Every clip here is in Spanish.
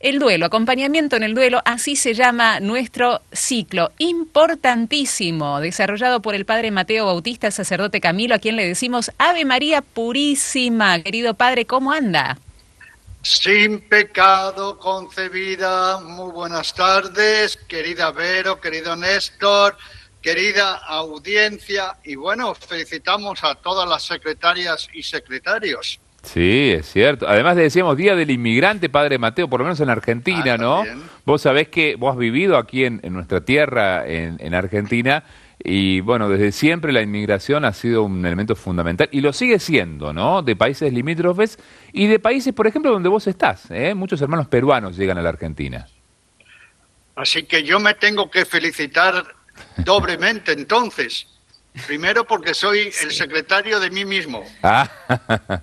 El duelo, acompañamiento en el duelo, así se llama nuestro ciclo, importantísimo, desarrollado por el padre Mateo Bautista, sacerdote Camilo, a quien le decimos Ave María Purísima. Querido padre, ¿cómo anda? Sin pecado concebida. Muy buenas tardes, querida Vero, querido Néstor, querida audiencia. Y bueno, felicitamos a todas las secretarias y secretarios. Sí, es cierto. Además decíamos Día del Inmigrante, Padre Mateo, por lo menos en Argentina, Ah, ¿no? Vos sabés que vos has vivido aquí en, en nuestra tierra, en, en Argentina, y bueno, desde siempre la inmigración ha sido un elemento fundamental, y lo sigue siendo, ¿no? De países limítrofes y de países, por ejemplo, donde vos estás, ¿eh? Muchos hermanos peruanos llegan a la Argentina. Así que yo me tengo que felicitar doblemente entonces. Primero porque soy el secretario de mí mismo. Ah,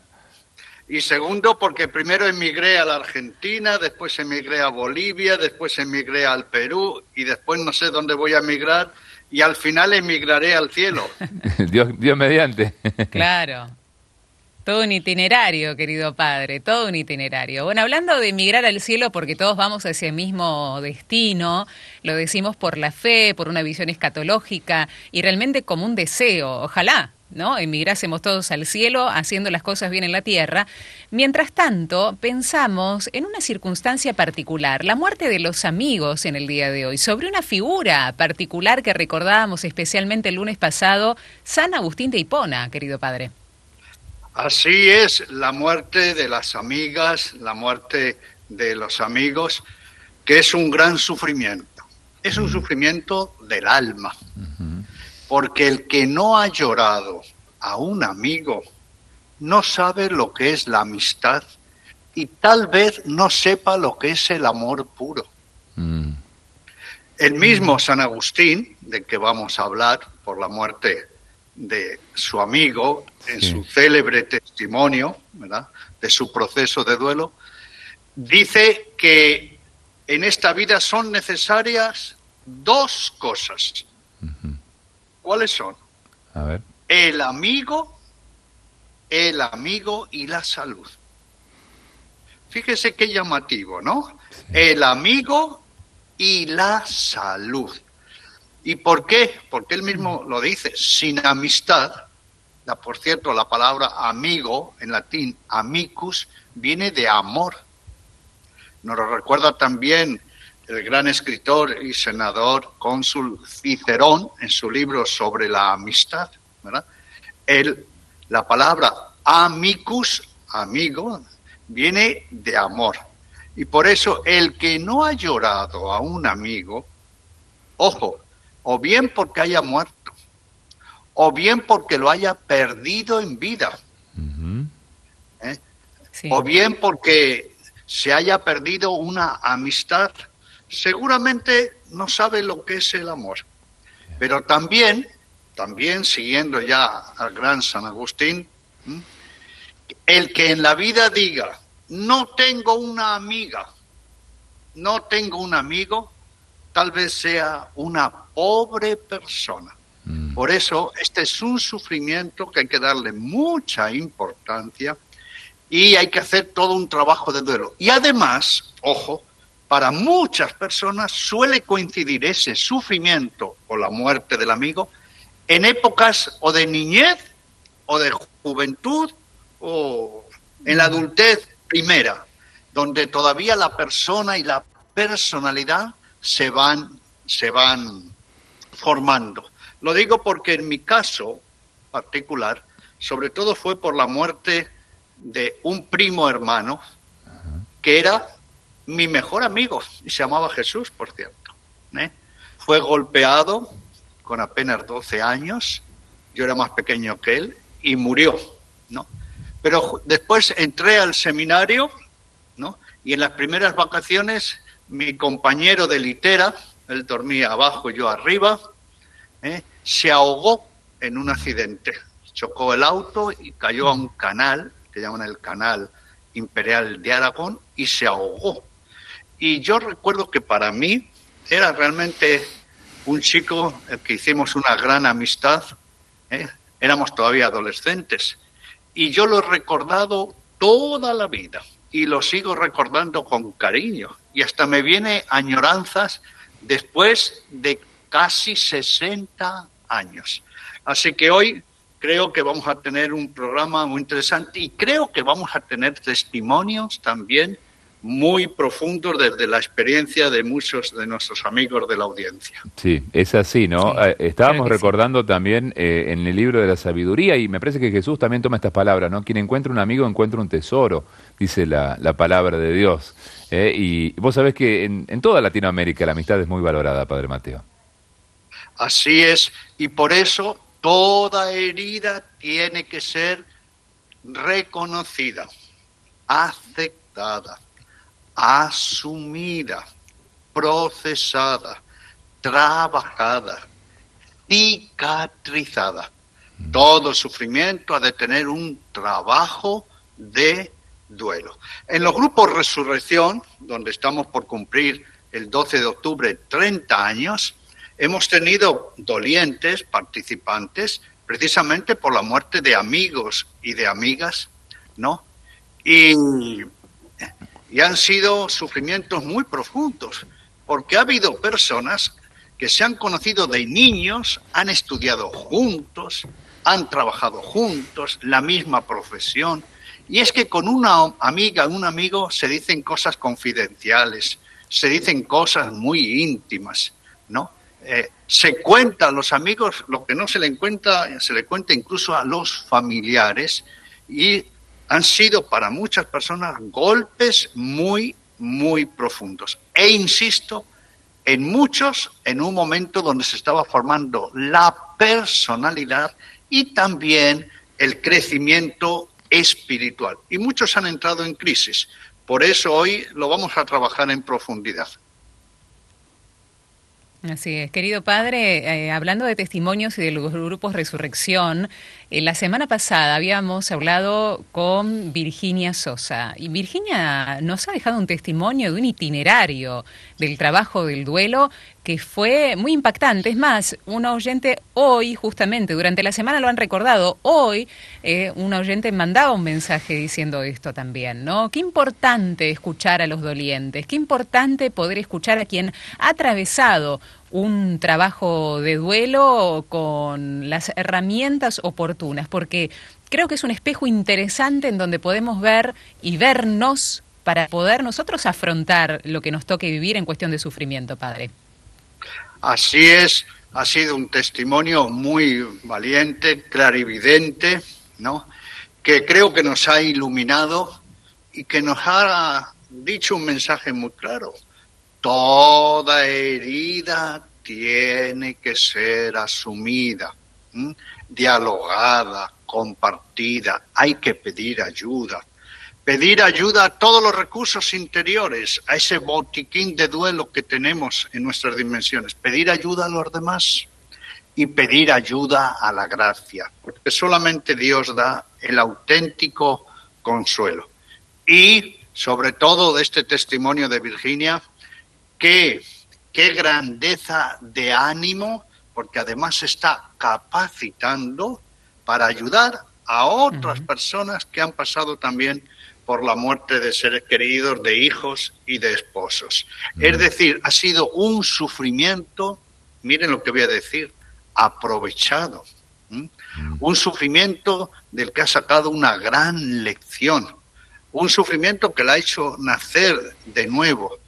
Y segundo, porque primero emigré a la Argentina, después emigré a Bolivia, después emigré al Perú y después no sé dónde voy a emigrar y al final emigraré al cielo. Dios, Dios mediante. Claro. Todo un itinerario, querido padre, todo un itinerario. Bueno, hablando de emigrar al cielo, porque todos vamos hacia el mismo destino, lo decimos por la fe, por una visión escatológica y realmente como un deseo, ojalá, ¿no? Emigrásemos todos al cielo haciendo las cosas bien en la tierra. Mientras tanto, pensamos en una circunstancia particular, la muerte de los amigos en el día de hoy, sobre una figura particular que recordábamos especialmente el lunes pasado, San Agustín de Hipona, querido padre. Así es la muerte de las amigas, la muerte de los amigos, que es un gran sufrimiento. Es un sufrimiento del alma. Porque el que no ha llorado a un amigo no sabe lo que es la amistad y tal vez no sepa lo que es el amor puro. Mm, El mismo San Agustín, de que vamos a hablar por la muerte de su amigo, en Sí. su célebre testimonio, ¿verdad? de su proceso de duelo, dice que en esta vida son necesarias dos cosas. ¿Cuáles son? a ver. El amigo, el amigo y la salud. Fíjese qué llamativo, ¿no? El amigo y la salud. ¿Y por qué? Porque él mismo lo dice, sin amistad, la, por cierto, la palabra amigo en latín, amicus, viene de amor. Nos lo recuerda también el gran escritor y senador cónsul Cicerón en su libro sobre la amistad. la palabra amicus, amigo, viene de amor. Y por eso el que no ha llorado a un amigo, ojo, o bien porque haya muerto, o bien porque lo haya perdido en vida. ¿eh? Sí. o bien porque se haya perdido una amistad, seguramente no sabe lo que es el amor. Pero también, también siguiendo ya al gran San Agustín, ¿m? el que en la vida diga, no tengo una amiga, no tengo un amigo, tal vez sea una pobre persona. Mm. Por eso, este es un sufrimiento que hay que darle mucha importancia y hay que hacer todo un trabajo de duelo. Y además, ojo, para muchas personas suele coincidir ese sufrimiento o la muerte del amigo en épocas o de niñez o de juventud o en la adultez primera, donde todavía la persona y la personalidad se van, se van formando. Lo digo porque en mi caso particular, sobre todo fue por la muerte de un primo hermano que era mi mejor amigo y se llamaba Jesús, por cierto. ¿eh? Fue golpeado con apenas 12 años, yo era más pequeño que él y murió, ¿no? Pero después entré al seminario, ¿no? Y en las primeras vacaciones mi compañero de litera, él dormía abajo, yo arriba, ¿eh? se ahogó en un accidente. Chocó el auto y cayó a un canal, que llaman el canal imperial de Aragón, y se ahogó. Y yo recuerdo que para mí era realmente un chico que hicimos una gran amistad. ¿eh? Éramos todavía adolescentes. Y yo lo he recordado toda la vida. y lo sigo recordando con cariño. Y hasta me viene añoranzas después de casi 60 años. Así que hoy creo que vamos a tener un programa muy interesante y creo que vamos a tener testimonios también muy profundos desde la experiencia de muchos de nuestros amigos de la audiencia. Sí, es así, ¿no? Eh, estábamos recordando también eh, en el libro de la sabiduría y me parece que Jesús también toma estas palabras, ¿no? Quien encuentra un amigo encuentra un tesoro, dice la, palabra de Dios. ¿eh? y vos sabés que en, en toda Latinoamérica la amistad es muy valorada, Padre Mateo. Así es, y por eso toda herida tiene que ser reconocida, aceptada asumida, procesada, trabajada, cicatrizada. Todo sufrimiento ha de tener un trabajo de duelo. En los grupos Resurrección, donde estamos por cumplir el 12 de octubre 30 años, hemos tenido dolientes participantes precisamente por la muerte de amigos y de amigas, ¿no? Y y han sido sufrimientos muy profundos, porque ha habido personas que se han conocido de niños, han estudiado juntos, han trabajado juntos, la misma profesión, y es que con una amiga, un amigo, se dicen cosas confidenciales, se dicen cosas muy íntimas, ¿no? Eh, se cuenta a los amigos lo que no se le cuenta, se le cuenta incluso a los familiares, y han sido para muchas personas golpes muy, muy profundos. E insisto, en muchos, en un momento donde se estaba formando la personalidad y también el crecimiento espiritual. Y muchos han entrado en crisis. Por eso hoy lo vamos a trabajar en profundidad. Así es, querido padre, eh, hablando de testimonios y de los grupos Resurrección, eh, la semana pasada habíamos hablado con Virginia Sosa y Virginia nos ha dejado un testimonio de un itinerario del trabajo del duelo que fue muy impactante. Es más, un oyente hoy, justamente, durante la semana lo han recordado, hoy eh, un oyente mandaba un mensaje diciendo esto también, ¿no? Qué importante escuchar a los dolientes, qué importante poder escuchar a quien ha atravesado un trabajo de duelo con las herramientas oportunas, porque creo que es un espejo interesante en donde podemos ver y vernos para poder nosotros afrontar lo que nos toque vivir en cuestión de sufrimiento, Padre. Así es, ha sido un testimonio muy valiente, clarividente, ¿no? que creo que nos ha iluminado y que nos ha dicho un mensaje muy claro. Toda herida tiene que ser asumida, dialogada, compartida. Hay que pedir ayuda. Pedir ayuda a todos los recursos interiores, a ese botiquín de duelo que tenemos en nuestras dimensiones. Pedir ayuda a los demás y pedir ayuda a la gracia, porque solamente Dios da el auténtico consuelo. Y sobre todo de este testimonio de Virginia, qué grandeza de ánimo, porque además se está capacitando para ayudar a otras personas que han pasado también por la muerte de seres queridos, de hijos y de esposos. Es decir, ha sido un sufrimiento, miren lo que voy a decir, aprovechado. Un sufrimiento del que ha sacado una gran lección. Un sufrimiento que la ha hecho nacer de nuevo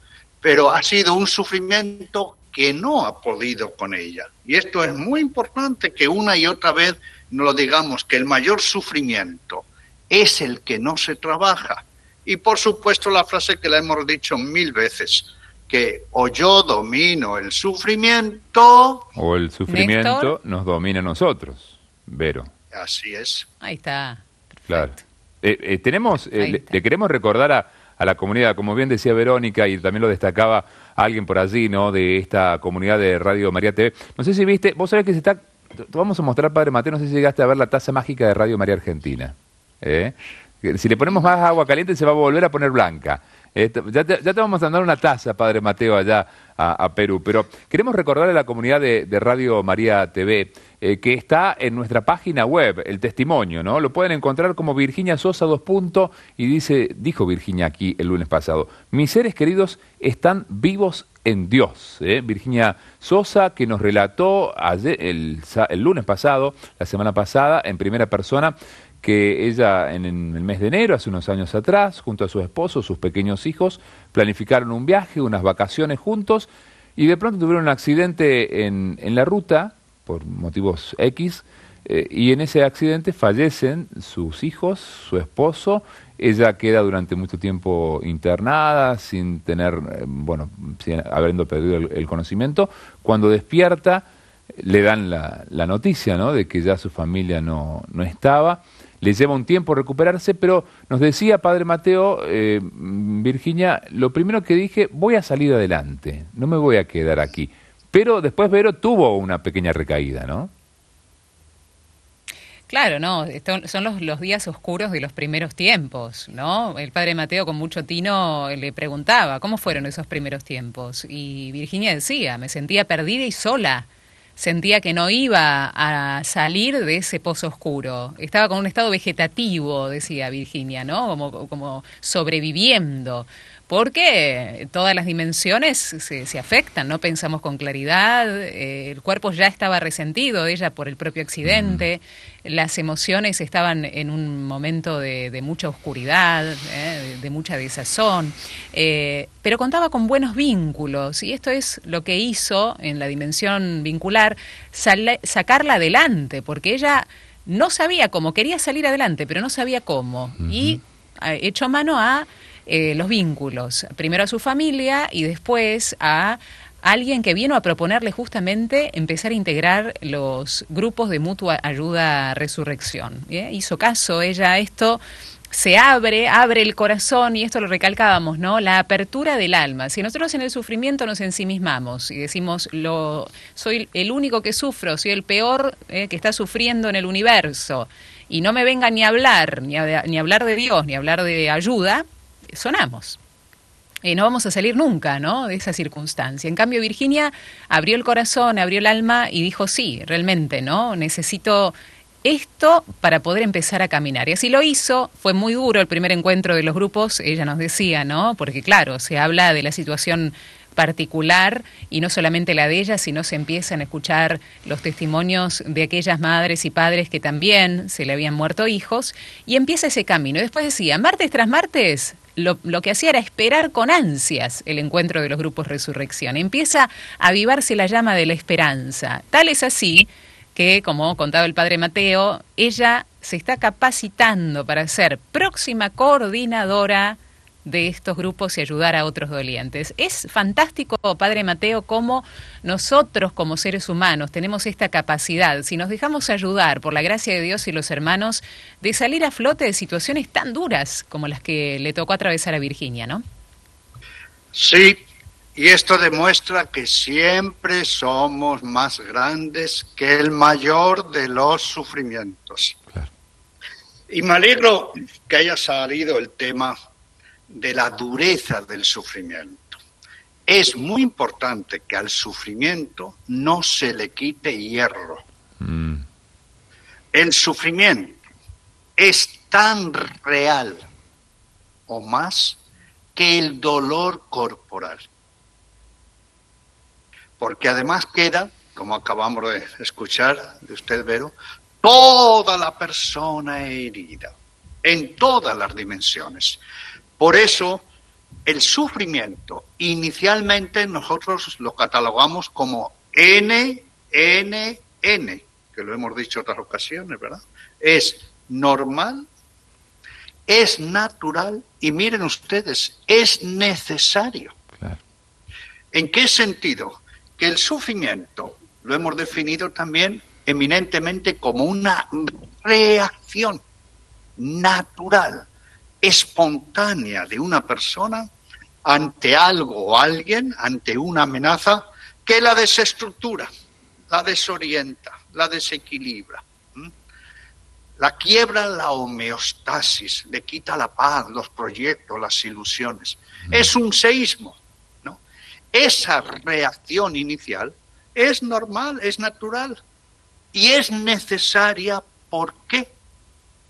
pero ha sido un sufrimiento que no ha podido con ella. Y esto es muy importante que una y otra vez nos lo digamos, que el mayor sufrimiento es el que no se trabaja. Y por supuesto la frase que la hemos dicho mil veces, que o yo domino el sufrimiento... O el sufrimiento nos domina a nosotros, Vero. Así es. Ahí está. Claro. Eh, eh, tenemos, eh, le, queremos recordar a, a la comunidad. Como bien decía Verónica y también lo destacaba alguien por allí, ¿no? De esta comunidad de Radio María TV. No sé si viste, vos sabés que se está, te vamos a mostrar, Padre Mateo, no sé si llegaste a ver la taza mágica de Radio María Argentina. ¿eh? Si le ponemos más agua caliente se va a volver a poner blanca. ya, te, ya, te, vamos a dar una taza, Padre Mateo, allá a, Perú. Pero queremos recordarle a la comunidad de, Radio María TV eh, que está en nuestra página web, el testimonio, ¿no? Lo pueden encontrar como Virginia Sosa dos puntos y dice, dijo Virginia aquí el lunes pasado, mis seres queridos están vivos en Dios. ¿eh? Virginia Sosa, que nos relató ayer, el, el lunes pasado, la semana pasada, en primera persona, que ella en el mes de enero, hace unos años atrás, junto a su esposo, sus pequeños hijos, planificaron un viaje, unas vacaciones juntos, y de pronto tuvieron un accidente en, en la ruta, por motivos X, eh, y en ese accidente fallecen sus hijos, su esposo, ella queda durante mucho tiempo internada, sin tener, eh, bueno, sin, habiendo perdido el, conocimiento. Cuando despierta, le dan la, la noticia, ¿no?, de que ya su familia no, no estaba le lleva un tiempo recuperarse, pero nos decía Padre Mateo, eh, Virginia, lo primero que dije, voy a salir adelante, no me voy a quedar aquí. Pero después Vero tuvo una pequeña recaída, ¿no? Claro, no, son los, los, días oscuros de los primeros tiempos, ¿no? El padre Mateo con mucho tino le preguntaba, ¿cómo fueron esos primeros tiempos? Y Virginia decía, me sentía perdida y sola sentía que no iba a salir de ese pozo oscuro. Estaba con un estado vegetativo, decía Virginia, ¿no? Como, como sobreviviendo porque todas las dimensiones se, se, afectan, no pensamos con claridad, eh, el cuerpo ya estaba resentido, ella por el propio accidente, mm. Las emociones estaban en un momento de, mucha oscuridad, eh, de, mucha desazón, eh, pero contaba con buenos vínculos y esto es lo que hizo en la dimensión vincular sacarla adelante, porque ella no sabía cómo, quería salir adelante, pero no sabía cómo, y echó mano a eh, los vínculos, primero a su familia y después a alguien que vino a proponerle justamente empezar a integrar los grupos de mutua ayuda resurrección. Hizo caso ella a esto se abre, abre el corazón, y esto lo recalcábamos, ¿no? La apertura del alma. Si nosotros en el sufrimiento nos ensimismamos y decimos, lo, soy el único que sufro, soy el peor eh, que está sufriendo en el universo, y no me venga ni a hablar, ni a, ni hablar de Dios, ni a hablar de ayuda, sonamos. No vamos a salir nunca, ¿no? De esa circunstancia. En cambio, Virginia abrió el corazón, abrió el alma y dijo, sí, realmente, ¿no? Necesito esto para poder empezar a caminar. Y así lo hizo. Fue muy duro el primer encuentro de los grupos, ella nos decía, ¿no? Porque claro, se habla de la situación particular y no solamente la de ella, sino se empiezan a escuchar los testimonios de aquellas madres y padres que también se le habían muerto hijos y empieza ese camino. Después decía, martes tras martes, lo, que hacía era esperar con ansias el encuentro de los grupos Resurrección. Empieza a avivarse la llama de la esperanza. Tal es así que, como contaba el padre Mateo, ella se está capacitando para ser próxima coordinadora de estos grupos y ayudar a otros dolientes. Es fantástico, Padre Mateo, cómo nosotros como seres humanos tenemos esta capacidad, si nos dejamos ayudar por la gracia de Dios y los hermanos, de salir a flote de situaciones tan duras como las que le tocó atravesar a Virginia, ¿no? Sí, y esto demuestra que siempre somos más grandes que el mayor de los sufrimientos. Y me alegro que haya salido el tema de la dureza del sufrimiento. Es muy importante que al sufrimiento no se le quite hierro. Mm. El sufrimiento es tan real o más que el dolor corporal. Porque además queda, como acabamos de escuchar de usted, Vero, toda la persona herida, en todas las dimensiones. Por eso, el sufrimiento, inicialmente nosotros lo catalogamos como N, N, N, que lo hemos dicho en otras ocasiones, ¿verdad? Es normal, es natural y miren ustedes, es necesario. ¿En qué sentido? Que el sufrimiento lo hemos definido también eminentemente como una reacción natural espontánea de una persona ante algo o alguien, ante una amenaza que la desestructura, la desorienta, la desequilibra. la quiebra la homeostasis, le quita la paz, los proyectos, las ilusiones. Es un seísmo, ¿no? Esa reacción inicial es normal, es natural y es necesaria. ¿Por qué?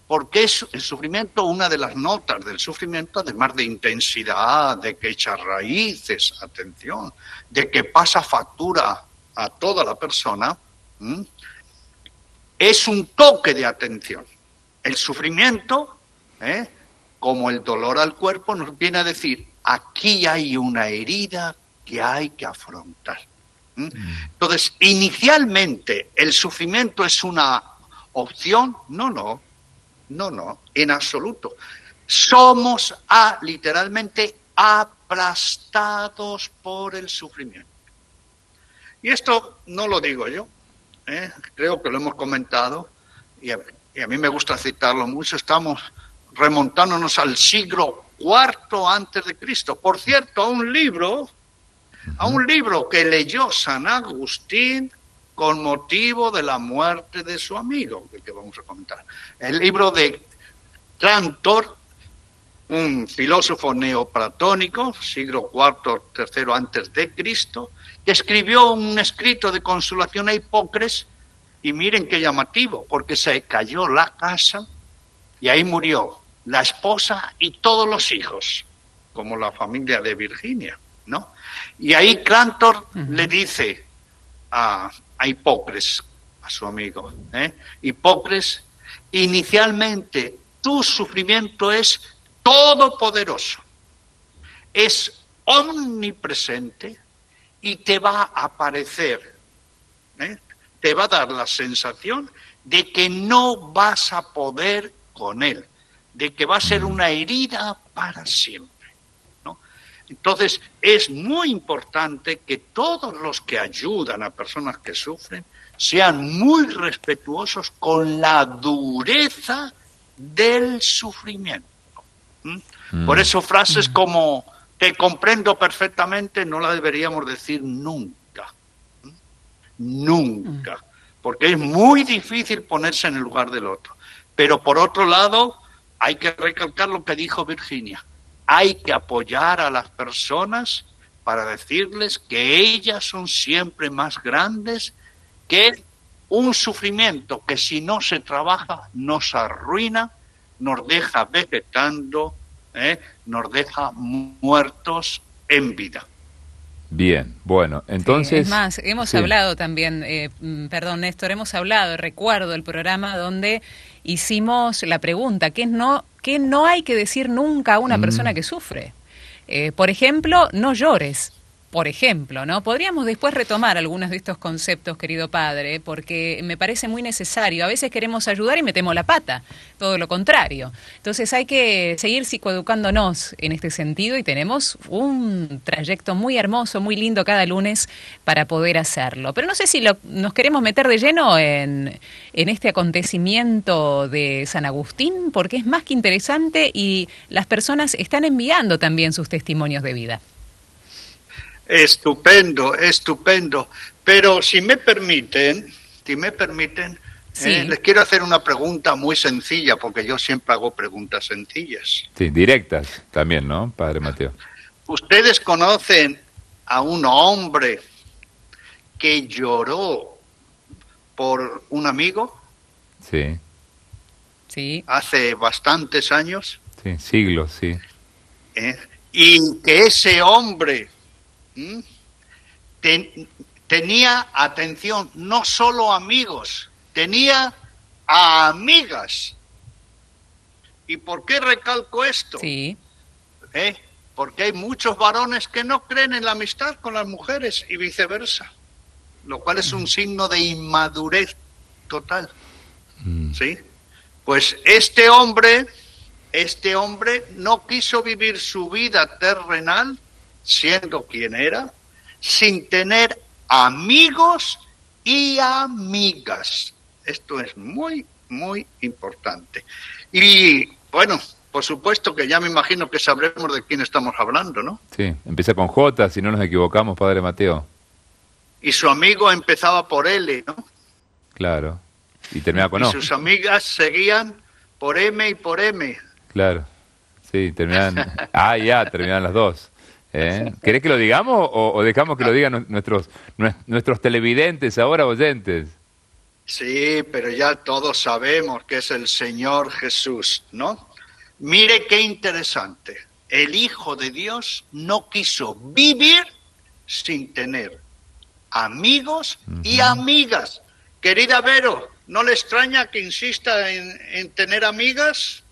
Porque es el sufrimiento, una de las notas del sufrimiento, además de intensidad, de que echa raíces, atención, de que pasa factura a toda la persona, es un toque de atención. El sufrimiento, ¿eh? como el dolor al cuerpo, nos viene a decir, aquí hay una herida que hay que afrontar. Mm. Entonces, inicialmente, ¿el sufrimiento es una opción? No, no, no, no, en absoluto. Somos a, literalmente aplastados por el sufrimiento. Y esto no lo digo yo, ¿eh? creo que lo hemos comentado y a, mí me gusta citarlo mucho, estamos remontándonos al siglo IV antes de Cristo. Por cierto, a un libro, a un libro que leyó San Agustín con motivo de la muerte de su amigo, que vamos a comentar. El libro de Trantor, un filósofo neoplatónico, siglo IV, tercero antes de Cristo, que escribió un escrito de consolación a Hipócrates, y miren qué llamativo, porque se cayó la casa y ahí murió la esposa y todos los hijos, como la familia de Virginia, ¿no? Y ahí Clantor le dice a, a Hipócrates, a su amigo, ¿eh? Inicialmente tu sufrimiento es todopoderoso, es omnipresente y te va a aparecer, ¿eh? te va a dar la sensación de que no vas a poder con él, de que va a ser una herida para siempre. Entonces, es muy importante que todos los que ayudan a personas que sufren sean muy respetuosos con la dureza del sufrimiento. Mm. Por eso frases mm. como te comprendo perfectamente no la deberíamos decir nunca. Nunca. Mm. Porque es muy difícil ponerse en el lugar del otro. Pero por otro lado, hay que recalcar lo que dijo Virginia. Hay que apoyar a las personas para decirles que ellas son siempre más grandes que un sufrimiento que si no se trabaja nos arruina nos deja vegetando, ¿eh? nos deja muertos en vida. Bien, bueno, entonces... es más, hemos hablado también, eh, mm, perdón Néstor, hemos hablado, recuerdo el programa donde hicimos la pregunta, ¿qué no, qué no hay que decir nunca a una mm. persona que sufre? Eh, por ejemplo, no llores por ejemplo, ¿no? Podríamos después retomar algunos de estos conceptos, querido padre, porque me parece muy necesario. A veces queremos ayudar y metemos la pata, todo lo contrario. Entonces hay que seguir psicoeducándonos en este sentido y tenemos un trayecto muy hermoso, muy lindo cada lunes para poder hacerlo. Pero no sé si nos queremos meter de lleno en, en este acontecimiento de San Agustín, porque es más que interesante y las personas están enviando también sus testimonios de vida. Estupendo, estupendo. Pero si me permiten, si me permiten, eh, les quiero hacer una pregunta muy sencilla, porque yo siempre hago preguntas sencillas. Sí, directas también, ¿no, Padre Mateo? ¿Ustedes conocen a un hombre que lloró por un amigo? Sí. Sí. Hace bastantes años. Sí, siglos, sí. Eh, y que ese hombre tenía, atención, no solo amigos, tenía a amigas. ¿Y por qué recalco esto? Sí. ¿Eh? Porque hay muchos varones que no creen en la amistad con las mujeres y viceversa, lo cual es un signo de inmadurez total. Mm. ¿Sí? Pues este hombre, este hombre no quiso vivir su vida terrenal siendo quien era, sin tener amigos y amigas. Esto es muy, muy importante. Y bueno, por supuesto que ya me imagino que sabremos de quién estamos hablando, ¿no? Sí, empieza con J, si no nos equivocamos, Padre Mateo. Y su amigo empezaba por L, ¿no? Claro. Y terminaba con O. Y sus amigas seguían por M y por M. Claro. Sí, terminan. ah, ya, terminan las dos. ¿Eh? ¿Querés que lo digamos o, dejamos que lo digan nuestros, nuestros televidentes ahora, oyentes? Sí, pero ya todos sabemos que es el Señor Jesús, ¿no? Mire qué interesante. El Hijo de Dios no quiso vivir sin tener amigos y amigas. Querida Vero, ¿no le extraña que insista en, en tener amigas?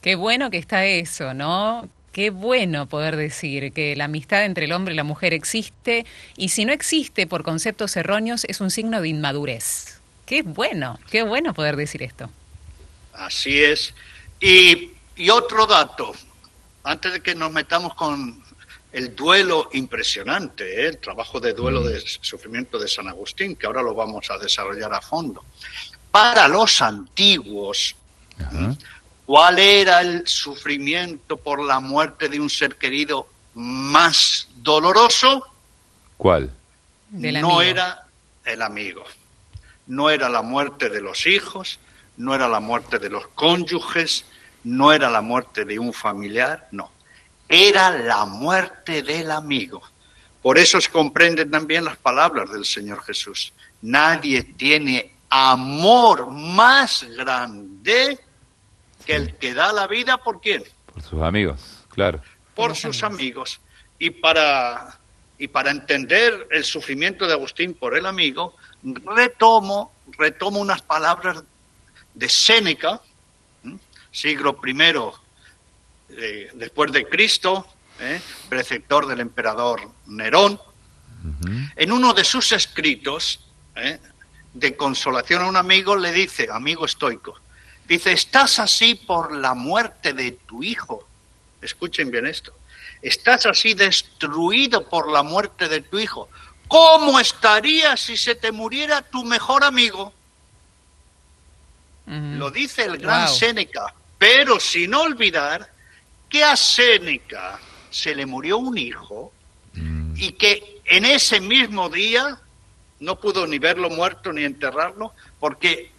Qué bueno que está eso, ¿no? Qué bueno poder decir que la amistad entre el hombre y la mujer existe y si no existe por conceptos erróneos es un signo de inmadurez. Qué bueno, qué bueno poder decir esto. Así es. Y, otro dato, antes de que nos metamos con el duelo impresionante, ¿eh? el trabajo de duelo mm. de sufrimiento de San Agustín, que ahora lo vamos a desarrollar a fondo. Para los antiguos, ¿Cuál era el sufrimiento por la muerte de un ser querido más doloroso? ¿Cuál? no era el amigo. No era la muerte de los hijos, no era la muerte de los cónyuges, no era la muerte de un familiar, no. Era la muerte del amigo. Por eso se comprenden también las palabras del Señor Jesús. Nadie tiene amor más grande que el que da la vida, ¿por quién? Por sus amigos, claro. Por sus amigos. Y para, y para entender el sufrimiento de Agustín por el amigo, retomo, retomo unas palabras de Séneca, siglo I eh, después de Cristo, ¿eh? preceptor del emperador Nerón, en uno de sus escritos ¿eh? de consolación a un amigo le dice, amigo estoico, Dice, estás así por la muerte de tu hijo. Escuchen bien esto. Estás así destruido por la muerte de tu hijo. ¿Cómo estarías si se te muriera tu mejor amigo? Lo dice el gran Séneca, pero sin olvidar que a Séneca se le murió un hijo mm. y que en ese mismo día no pudo ni verlo muerto ni enterrarlo porque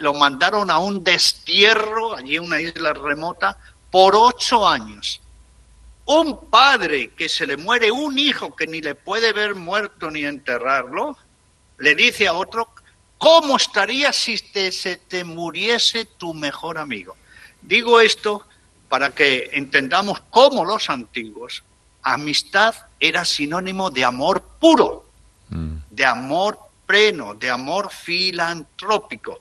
lo mandaron a un destierro, allí en una isla remota, por ocho años. Un padre que se le muere un hijo que ni le puede ver muerto ni enterrarlo, le dice a otro, ¿cómo estaría si te, se te muriese tu mejor amigo? Digo esto para que entendamos cómo los antiguos, amistad era sinónimo de amor puro, mm. de amor de amor filantrópico.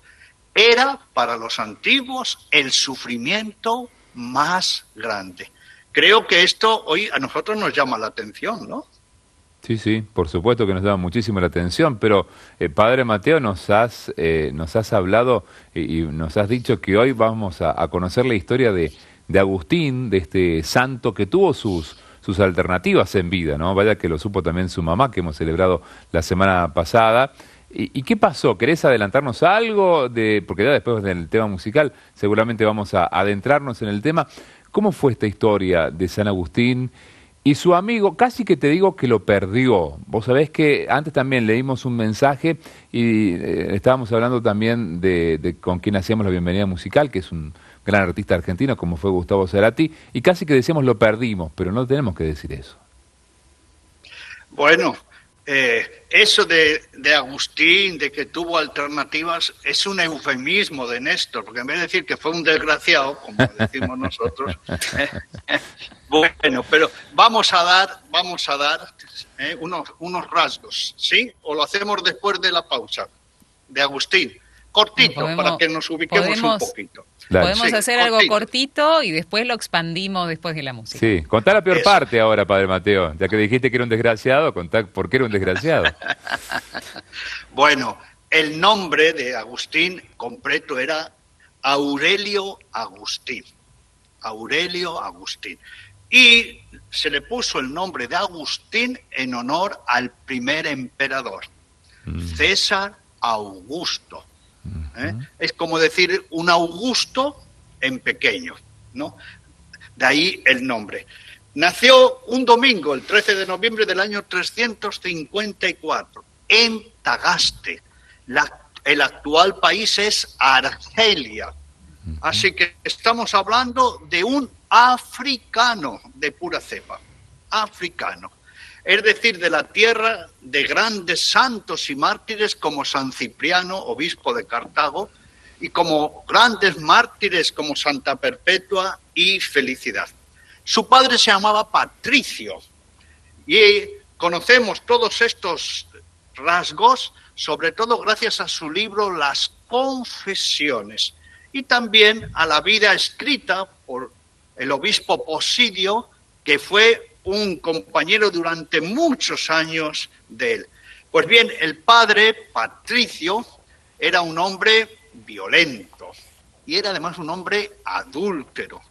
Era para los antiguos el sufrimiento más grande. Creo que esto hoy a nosotros nos llama la atención, ¿no? Sí, sí, por supuesto que nos llama muchísimo la atención, pero eh, Padre Mateo, nos has, eh, nos has hablado y, nos has dicho que hoy vamos a, conocer la historia de, de, Agustín, de este santo que tuvo sus, sus alternativas en vida, ¿no? Vaya que lo supo también su mamá, que hemos celebrado la semana pasada. ¿Y, qué pasó? ¿Querés adelantarnos algo? De, porque ya después del tema musical seguramente vamos a adentrarnos en el tema. ¿Cómo fue esta historia de San Agustín y su amigo? Casi que te digo que lo perdió. Vos sabés que antes también leímos un mensaje y eh, estábamos hablando también de, de con quien hacíamos la bienvenida musical, que es un gran artista argentino como fue Gustavo Cerati, y casi que decíamos lo perdimos, pero no tenemos que decir eso. Bueno, eh, eso de, Agustín, de que tuvo alternativas, es un eufemismo de Néstor, porque en vez de decir que fue un desgraciado, como decimos nosotros, bueno, pero vamos a dar, vamos a dar eh, unos, unos rasgos, ¿sí? O lo hacemos después de la pausa, de Agustín, cortito, para que nos ubiquemos un poquito. Podemos hacer algo cortito y después lo expandimos después de la música. Sí, contá la peor parte ahora, Padre Mateo. Ya que dijiste que era un desgraciado, contá por qué era un desgraciado. bueno, el nombre de Agustín completo era Aurelio Agustín. Aurelio Agustín. Y se le puso el nombre de Agustín en honor al primer emperador, mm. César Augusto. ¿Eh? Es como decir un Augusto en pequeño, ¿no? De ahí el nombre. Nació un domingo, el 13 de noviembre del año 354, en Tagaste, la el actual país es Argelia. Así que estamos hablando de un africano de pura cepa, africano. Es decir, de la tierra de grandes santos y mártires como San Cipriano, obispo de Cartago, y como grandes mártires como Santa Perpetua y Felicidad. Su padre se llamaba Patricio y conocemos todos estos rasgos, sobre todo gracias a su libro Las Confesiones y también a la vida escrita por el obispo Posidio, que fue un compañero durante muchos años de él. Pues bien, el padre Patricio era un hombre violento y era además un hombre adúltero,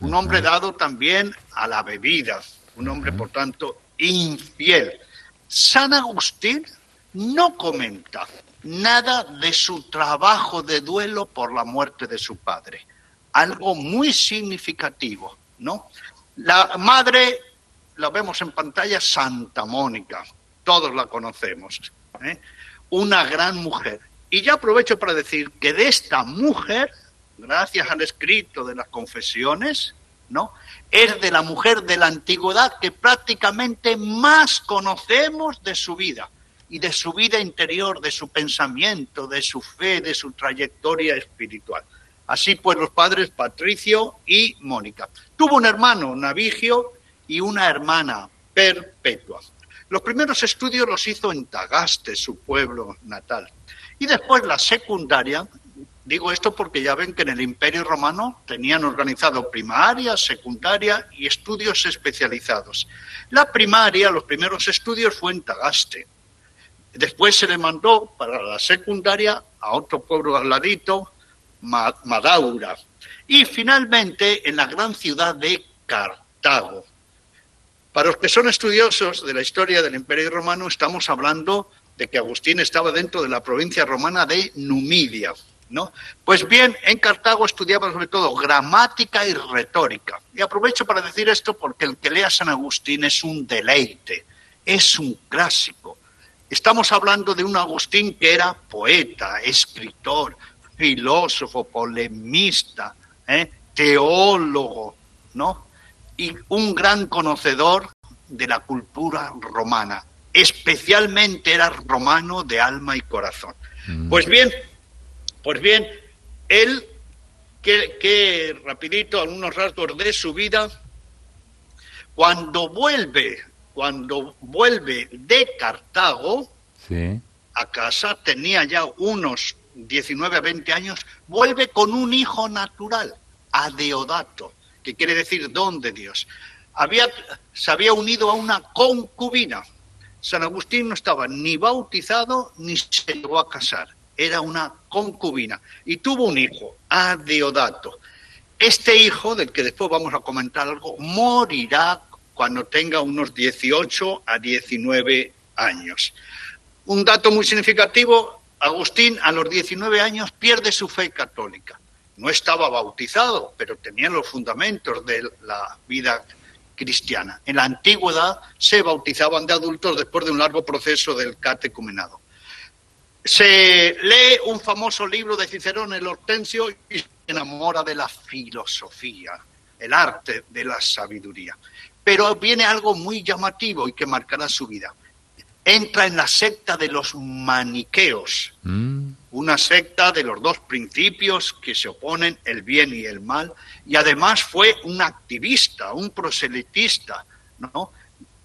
un hombre dado también a la bebida, un hombre por tanto infiel. San Agustín no comenta nada de su trabajo de duelo por la muerte de su padre, algo muy significativo, ¿no? La madre, la vemos en pantalla, Santa Mónica, todos la conocemos, ¿eh? una gran mujer, y ya aprovecho para decir que de esta mujer, gracias al escrito de las confesiones, ¿no? Es de la mujer de la antigüedad que prácticamente más conocemos de su vida y de su vida interior, de su pensamiento, de su fe, de su trayectoria espiritual. Así pues, los padres Patricio y Mónica. Tuvo un hermano, Navigio, y una hermana, Perpetua. Los primeros estudios los hizo en Tagaste, su pueblo natal. Y después la secundaria, digo esto porque ya ven que en el Imperio Romano tenían organizado primaria, secundaria y estudios especializados. La primaria, los primeros estudios fue en Tagaste. Después se le mandó para la secundaria a otro pueblo al ladito, Madaura. Y finalmente en la gran ciudad de Cartago. Para los que son estudiosos de la historia del Imperio Romano, estamos hablando de que Agustín estaba dentro de la provincia romana de Numidia. ¿no? Pues bien, en Cartago estudiaba sobre todo gramática y retórica. Y aprovecho para decir esto porque el que lea San Agustín es un deleite, es un clásico. Estamos hablando de un Agustín que era poeta, escritor, filósofo, polemista, ¿eh? teólogo, ¿no? Y un gran conocedor de la cultura romana especialmente era romano de alma y corazón. Mm. Pues bien, pues bien, él, que, rapidito, algunos rasgos de su vida, cuando vuelve, cuando vuelve de Cartago a casa, tenía ya unos 19 a 20 años, vuelve con un hijo natural, a Deodato, que quiere decir don de Dios. Había, se había unido a una concubina, San Agustín no estaba ni bautizado ni se llegó a casar. Era una concubina y tuvo un hijo, Adeodato. Este hijo, del que después vamos a comentar algo, morirá cuando tenga unos 18 a 19 años. Un dato muy significativo, Agustín a los 19 años pierde su fe católica. No estaba bautizado, pero tenía los fundamentos de la vida cristiana. En la antigüedad se bautizaban de adultos después de un largo proceso del catecumenado. Se lee un famoso libro de Cicerón, el Hortensio, y se enamora de la filosofía, el arte de la sabiduría. Pero viene algo muy llamativo y que marcará su vida. Entra en la secta de los maniqueos. Mm una secta de los dos principios que se oponen, el bien y el mal, y además fue un activista, un proselitista, ¿no?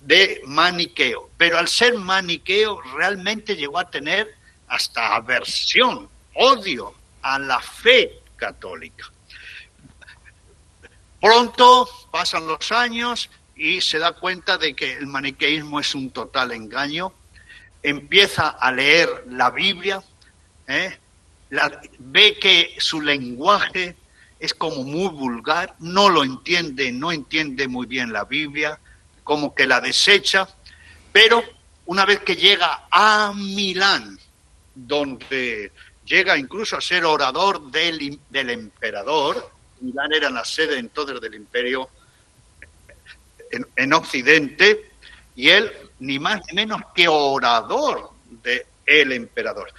de maniqueo. Pero al ser maniqueo realmente llegó a tener hasta aversión, odio a la fe católica. Pronto pasan los años y se da cuenta de que el maniqueísmo es un total engaño. Empieza a leer la Biblia, ¿eh? ve que su lenguaje es como muy vulgar, no lo entiende, no entiende muy bien la Biblia, como que la desecha, pero una vez que llega a Milán, donde llega incluso a ser orador del, del emperador, Milán era la sede entonces del imperio en, en Occidente, y él ni más ni menos que orador del el emperador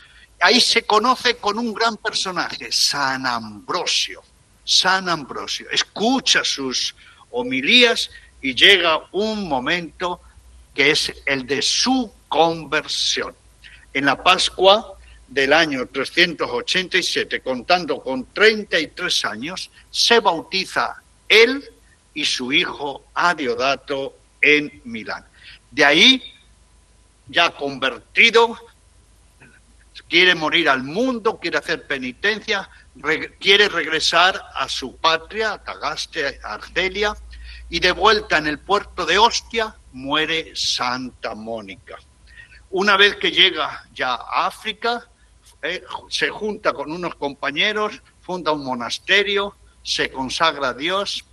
ahí se conoce con un gran personaje, San Ambrosio. San Ambrosio. Escucha sus homilías y llega un momento que es el de su conversión. En la Pascua del año 387, contando con 33 años, se bautiza él y su hijo Adiodato en Milán. De ahí, ya convertido, quiere morir al mundo, quiere hacer penitencia, quiere regresar a su patria, a Tagaste, Argelia, y de vuelta en el puerto de Ostia muere Santa Mónica. Una vez que llega ya a África, eh, se junta con unos compañeros, funda un monasterio, se consagra a Dios,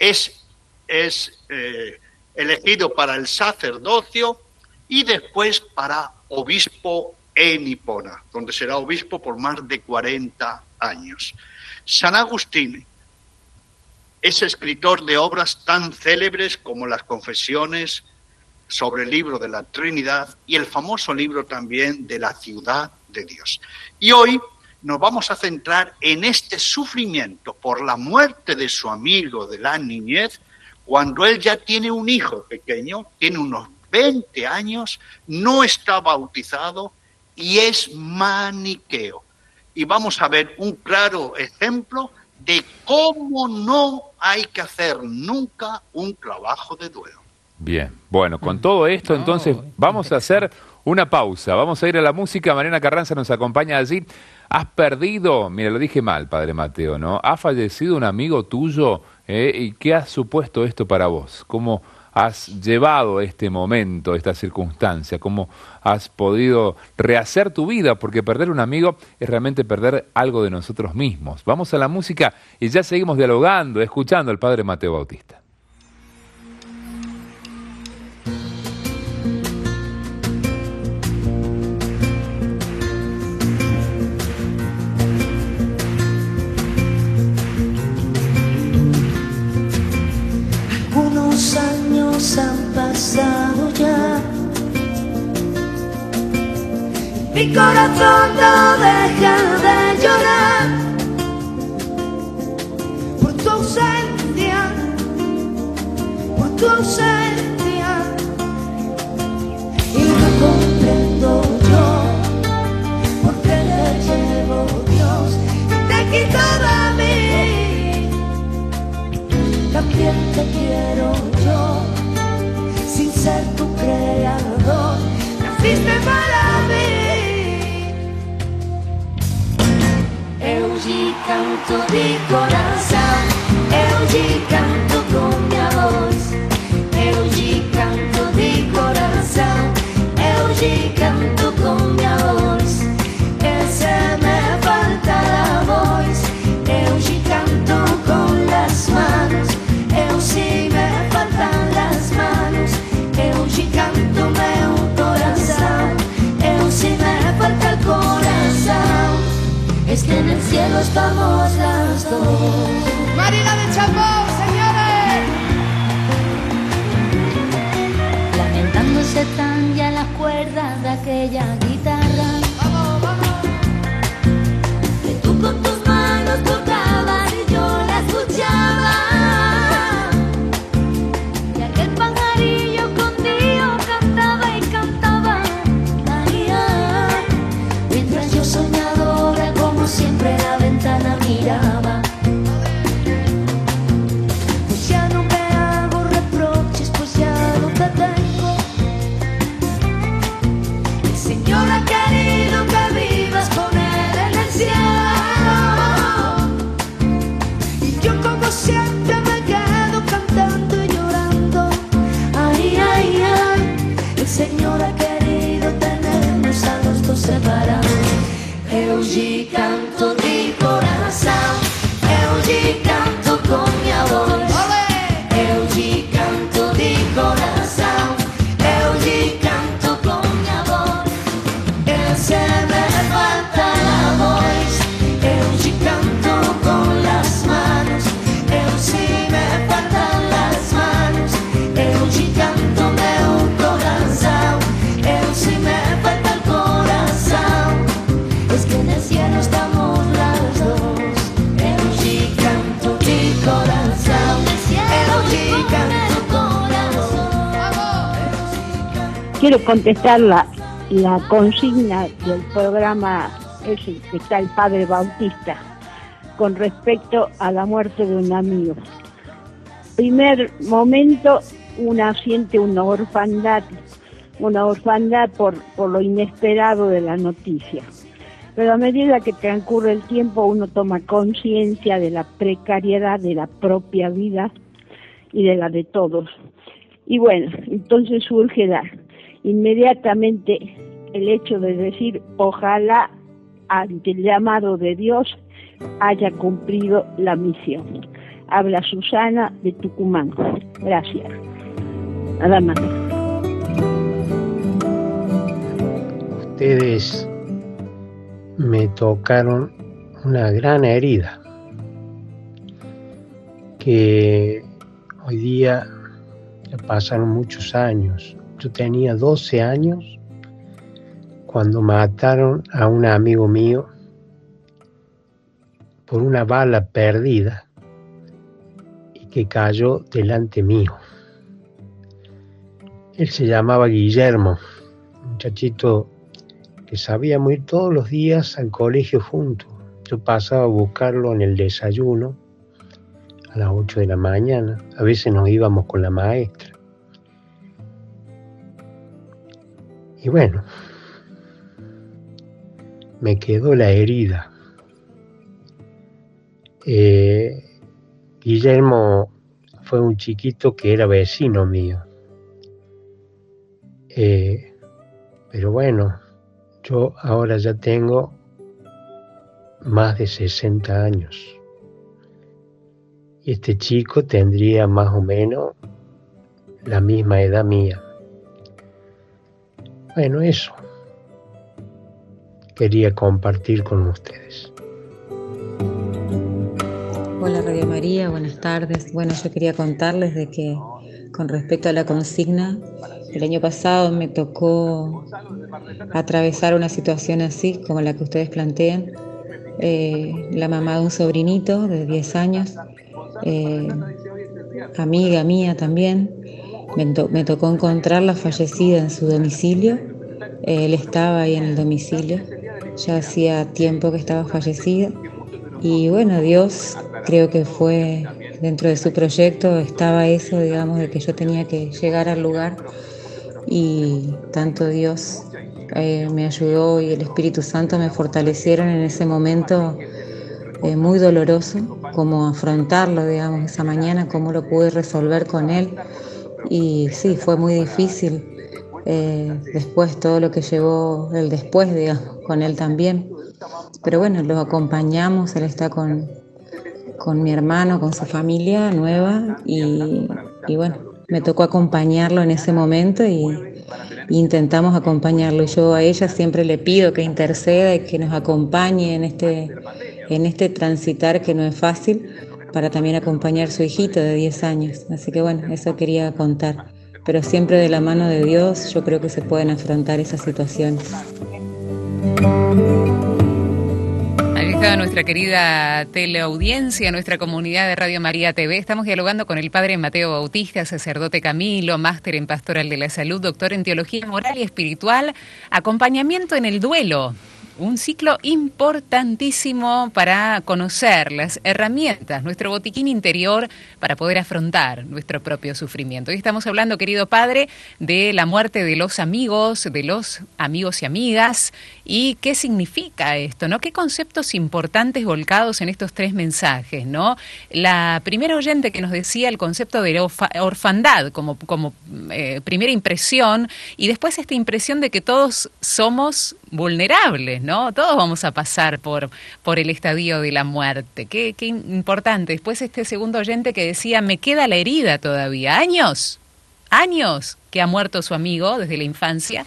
es, es eh, elegido para el sacerdocio y después para obispo en Hipona, donde será obispo por más de 40 años. San Agustín es escritor de obras tan célebres como las Confesiones sobre el libro de la Trinidad y el famoso libro también de la ciudad de Dios. Y hoy nos vamos a centrar en este sufrimiento por la muerte de su amigo de la niñez, cuando él ya tiene un hijo pequeño, tiene unos 20 años, no está bautizado y es maniqueo. Y vamos a ver un claro ejemplo de cómo no hay que hacer nunca un trabajo de duelo. Bien, bueno, con todo esto entonces vamos a hacer una pausa, vamos a ir a la música, Mariana Carranza nos acompaña allí. ¿Has perdido? Mira, lo dije mal, Padre Mateo, ¿no? ¿Ha fallecido un amigo tuyo? Eh? ¿Y qué ha supuesto esto para vos? ¿Cómo has llevado este momento, esta circunstancia? ¿Cómo has podido rehacer tu vida? Porque perder un amigo es realmente perder algo de nosotros mismos. Vamos a la música y ya seguimos dialogando, escuchando al Padre Mateo Bautista. Mi corazón no deja de llorar por tu ausencia, por tu ausencia. Y no comprendo yo por qué le llevo Dios te quito de mí. También te quiero yo ser tu creador, naciste para Eu te canto de coração, eu te canto es que en el cielo estamos las dos. Marina de Chapó, señores. Lamentándose tan ya las cuerdas de aquella guitarra. Contestar la, la consigna del programa ese que está el padre Bautista con respecto a la muerte de un amigo. Primer momento, una siente una orfandad, una orfandad por, por lo inesperado de la noticia. Pero a medida que transcurre el tiempo uno toma conciencia de la precariedad de la propia vida y de la de todos. Y bueno, entonces surge la, inmediatamente el hecho de decir, ojalá ante el llamado de Dios haya cumplido la misión. Habla Susana de Tucumán. Gracias. Nada más. Ustedes me tocaron una gran herida que hoy día ya pasaron muchos años. Yo tenía 12 años cuando mataron a un amigo mío por una bala perdida y que cayó delante mío. Él se llamaba Guillermo, un muchachito que sabíamos ir todos los días al colegio juntos. Yo pasaba a buscarlo en el desayuno a las 8 de la mañana. A veces nos íbamos con la maestra. Y bueno, me quedó la herida. Eh, Guillermo fue un chiquito que era vecino mío. Eh, pero bueno, yo ahora ya tengo más de 60 años. Y este chico tendría más o menos la misma edad mía. Bueno, eso quería compartir con ustedes. Hola Radio María, buenas tardes. Bueno, yo quería contarles de que con respecto a la consigna, el año pasado me tocó atravesar una situación así como la que ustedes plantean. Eh, la mamá de un sobrinito de 10 años, eh, amiga mía también, me, to- me tocó encontrarla fallecida en su domicilio. Él estaba ahí en el domicilio, ya hacía tiempo que estaba fallecida. Y bueno, Dios creo que fue dentro de su proyecto, estaba eso, digamos, de que yo tenía que llegar al lugar y tanto Dios eh, me ayudó y el Espíritu Santo me fortalecieron en ese momento eh, muy doloroso, como afrontarlo, digamos, esa mañana, cómo lo pude resolver con Él. Y sí, fue muy difícil. eh, después todo lo que llevó el después, digamos, con Él también. Pero bueno, lo acompañamos, Él está con, con mi hermano, con su familia nueva y, y bueno, me tocó acompañarlo en ese momento y, y intentamos acompañarlo. Yo a ella siempre le pido que interceda y que nos acompañe en este, en este transitar que no es fácil para también acompañar a su hijito de 10 años. Así que bueno, eso quería contar. Pero siempre de la mano de Dios yo creo que se pueden afrontar esas situaciones. Ahí está nuestra querida teleaudiencia, nuestra comunidad de Radio María TV. Estamos dialogando con el padre Mateo Bautista, sacerdote Camilo, máster en Pastoral de la Salud, doctor en Teología Moral y Espiritual, acompañamiento en el duelo. Un ciclo importantísimo para conocer las herramientas, nuestro botiquín interior para poder afrontar nuestro propio sufrimiento. Hoy estamos hablando, querido padre, de la muerte de los amigos, de los amigos y amigas, y qué significa esto, ¿no? Qué conceptos importantes volcados en estos tres mensajes, ¿no? La primera oyente que nos decía el concepto de orfa- orfandad como, como eh, primera impresión, y después esta impresión de que todos somos vulnerables, ¿no? Todos vamos a pasar por, por el estadio de la muerte. Qué, qué importante. Después este segundo oyente que decía, me queda la herida todavía. Años, años que ha muerto su amigo desde la infancia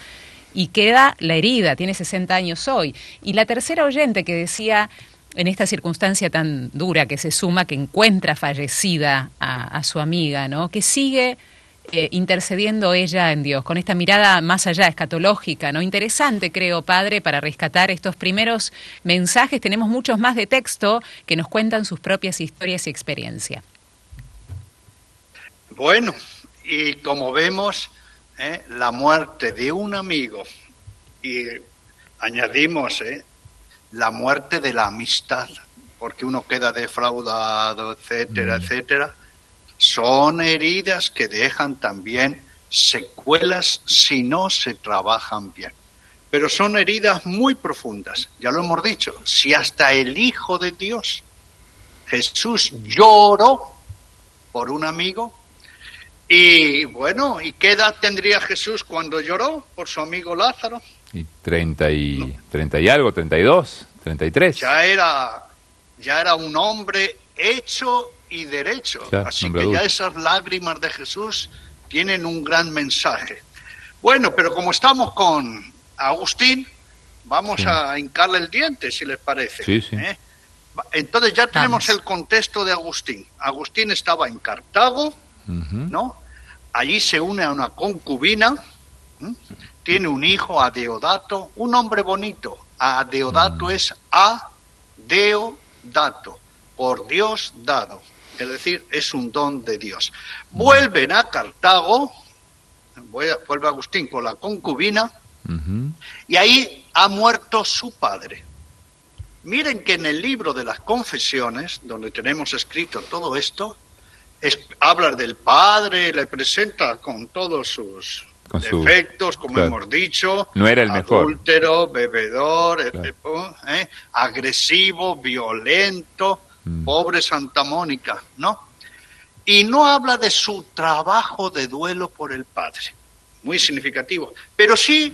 y queda la herida, tiene 60 años hoy. Y la tercera oyente que decía, en esta circunstancia tan dura que se suma, que encuentra fallecida a, a su amiga, ¿no? Que sigue eh, intercediendo ella en Dios, con esta mirada más allá, escatológica, ¿no? Interesante, creo, Padre, para rescatar estos primeros mensajes. Tenemos muchos más de texto que nos cuentan sus propias historias y experiencia. Bueno, y como vemos, ¿eh? la muerte de un amigo y añadimos ¿eh? la muerte de la amistad, porque uno queda defraudado, etcétera, etcétera, son heridas que dejan también secuelas si no se trabajan bien. Pero son heridas muy profundas, ya lo hemos dicho, si hasta el Hijo de Dios, Jesús, lloró por un amigo, y bueno, ¿y qué edad tendría Jesús cuando lloró por su amigo Lázaro? Y 30 y, 30 y algo, 32, 33. Ya era, ya era un hombre hecho y derecho. Ya, Así hombre que ya esas lágrimas de Jesús tienen un gran mensaje. Bueno, pero como estamos con Agustín, vamos Sí. a hincarle el diente, si les parece. Sí, sí. ¿eh? Entonces ya tenemos Vamos. el contexto de Agustín. Agustín estaba en Cartago. ¿no? Allí se une a una concubina, tiene un hijo, a Deodato, un nombre bonito. A Deodato es a Deodato, por Dios dado. Es decir, es un don de Dios. Vuelven a Cartago, vuelve Agustín con la concubina, y ahí ha muerto su padre. Miren que en el libro de las confesiones, donde tenemos escrito todo esto, es- habla del padre, le presenta con todos sus Con su- defectos, como claro. hemos dicho. No era el mejor. Adúltero, bebedor, Claro. ¿eh? agresivo, violento. Pobre Santa Mónica, ¿no? Y no habla de su trabajo de duelo por el padre, muy significativo, pero sí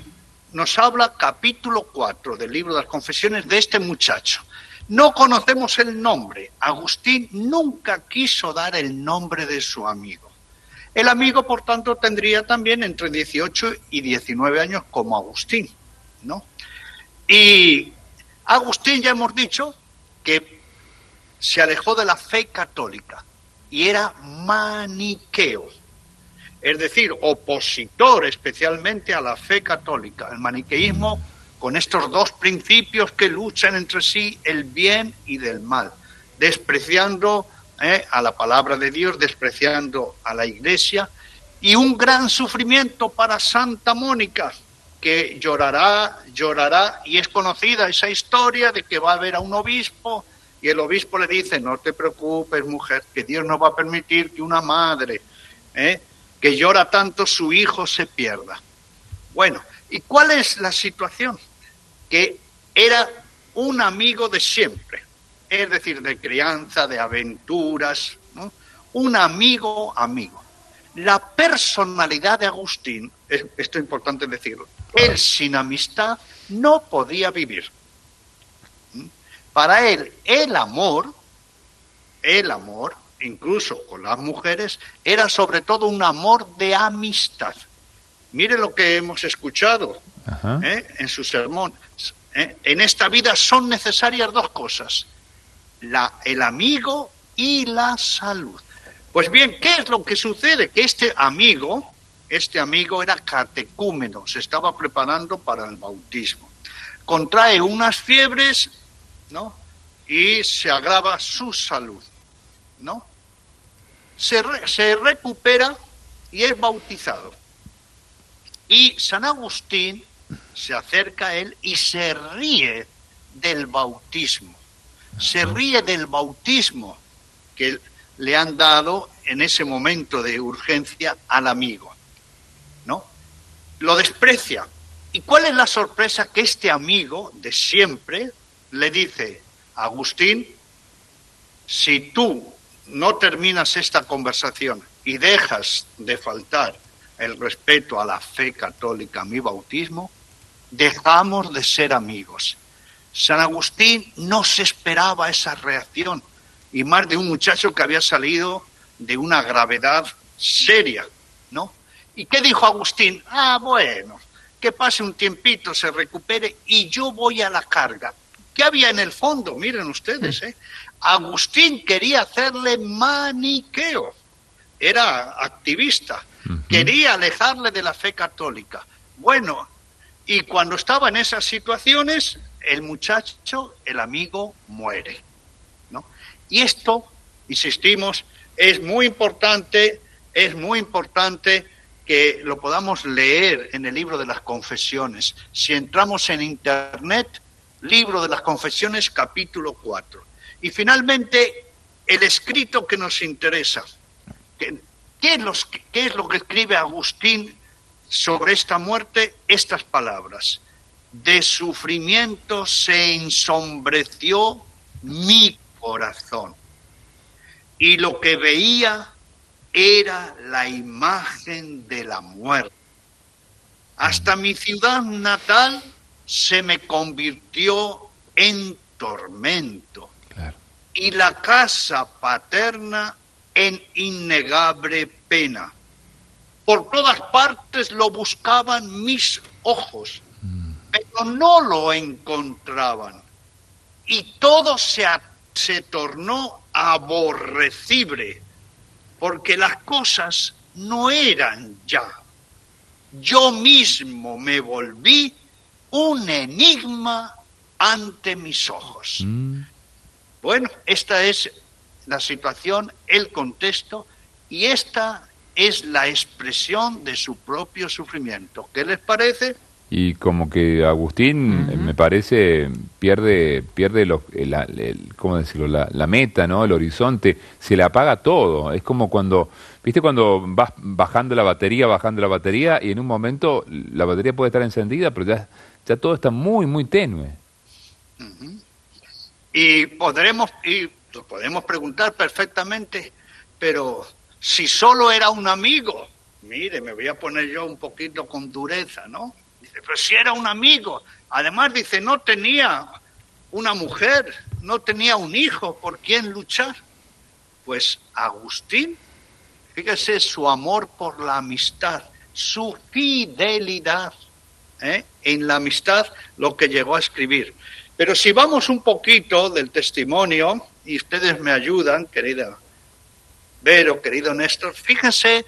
nos habla capítulo 4 del libro de las confesiones de este muchacho. No conocemos el nombre. Agustín nunca quiso dar el nombre de su amigo. El amigo, por tanto, tendría también entre 18 y 19 años como Agustín, ¿no? Y Agustín ya hemos dicho que se alejó de la fe católica y era maniqueo, es decir, opositor especialmente a la fe católica, el maniqueísmo con estos dos principios que luchan entre sí, el bien y del mal, despreciando eh, a la palabra de Dios, despreciando a la iglesia, y un gran sufrimiento para Santa Mónica, que llorará, llorará, y es conocida esa historia de que va a ver a un obispo, y el obispo le dice, no te preocupes, mujer, que Dios no va a permitir que una madre eh, que llora tanto su hijo se pierda. Bueno, ¿y cuál es la situación? Que era un amigo de siempre, es decir, de crianza, de aventuras, un amigo amigo. La personalidad de Agustín, es- esto es importante decirlo, él sin amistad no podía vivir. Para él, el amor, el amor, incluso con las mujeres, era sobre todo un amor de amistad. Mire lo que hemos escuchado. ¿eh? en su sermón. ¿eh? En esta vida son necesarias dos cosas, la, el amigo y la salud. Pues bien, ¿qué es lo que sucede? Que este amigo, este amigo era catecúmeno, se estaba preparando para el bautismo. Contrae unas fiebres, ¿no? Y se agrava su salud, ¿no? Se, re- se recupera y es bautizado. Y San Agustín se acerca a él y se ríe del bautismo. Se ríe del bautismo que le han dado en ese momento de urgencia al amigo. ¿No? Lo desprecia. ¿Y cuál es la sorpresa que este amigo de siempre le dice, Agustín, si tú no terminas esta conversación y dejas de faltar el respeto a la fe católica, a mi bautismo, dejamos de ser amigos. San Agustín no se esperaba esa reacción, y más de un muchacho que había salido de una gravedad seria, ¿no? ¿Y qué dijo Agustín? Ah, bueno, que pase un tiempito, se recupere y yo voy a la carga. ¿Qué había en el fondo? Miren ustedes, ¿eh? Agustín quería hacerle maniqueo, era activista, quería alejarle de la fe católica. Bueno, y cuando estaba en esas situaciones, el muchacho, el amigo, muere. ¿no? Y esto, insistimos, es muy importante, es muy importante que lo podamos leer en el libro de las confesiones. Si entramos en Internet, libro de las confesiones, capítulo 4. Y finalmente, el escrito que nos interesa. ¿Qué, los- qué es lo que escribe Agustín sobre esta muerte? Estas palabras. De sufrimiento se ensombreció mi corazón. Y lo que veía era la imagen de la muerte. Hasta mi ciudad natal se me convirtió en tormento Claro. y la casa paterna en innegable pena. Por todas partes lo buscaban mis ojos, pero no lo encontraban. Y todo se, se tornó aborrecible, porque las cosas no eran ya. Yo mismo me volví un enigma ante mis ojos. Mm. Bueno, esta es la situación, el contexto, y esta es la expresión de su propio sufrimiento. ¿Qué les parece? Y como que Agustín, eh, me parece, pierde, pierde los, el, el- ¿cómo decirlo? La, la meta, ¿no? El horizonte, se le apaga todo. Es como cuando, ¿viste? Cuando vas bajando la batería, bajando la batería, y en un momento la batería puede estar encendida, pero ya, todo está muy, muy tenue. Y podremos, y lo podemos preguntar perfectamente, pero si solo era un amigo, mire, me voy a poner yo un poquito con dureza, ¿no? Dice, pero si era un amigo, además dice, no tenía una mujer, no tenía un hijo por quien luchar. Pues Agustín, fíjese su amor por la amistad, su fidelidad ¿eh? en la amistad, lo que llegó a escribir. Pero si vamos un poquito del testimonio, y ustedes me ayudan, querida Vero, querido Néstor, fíjense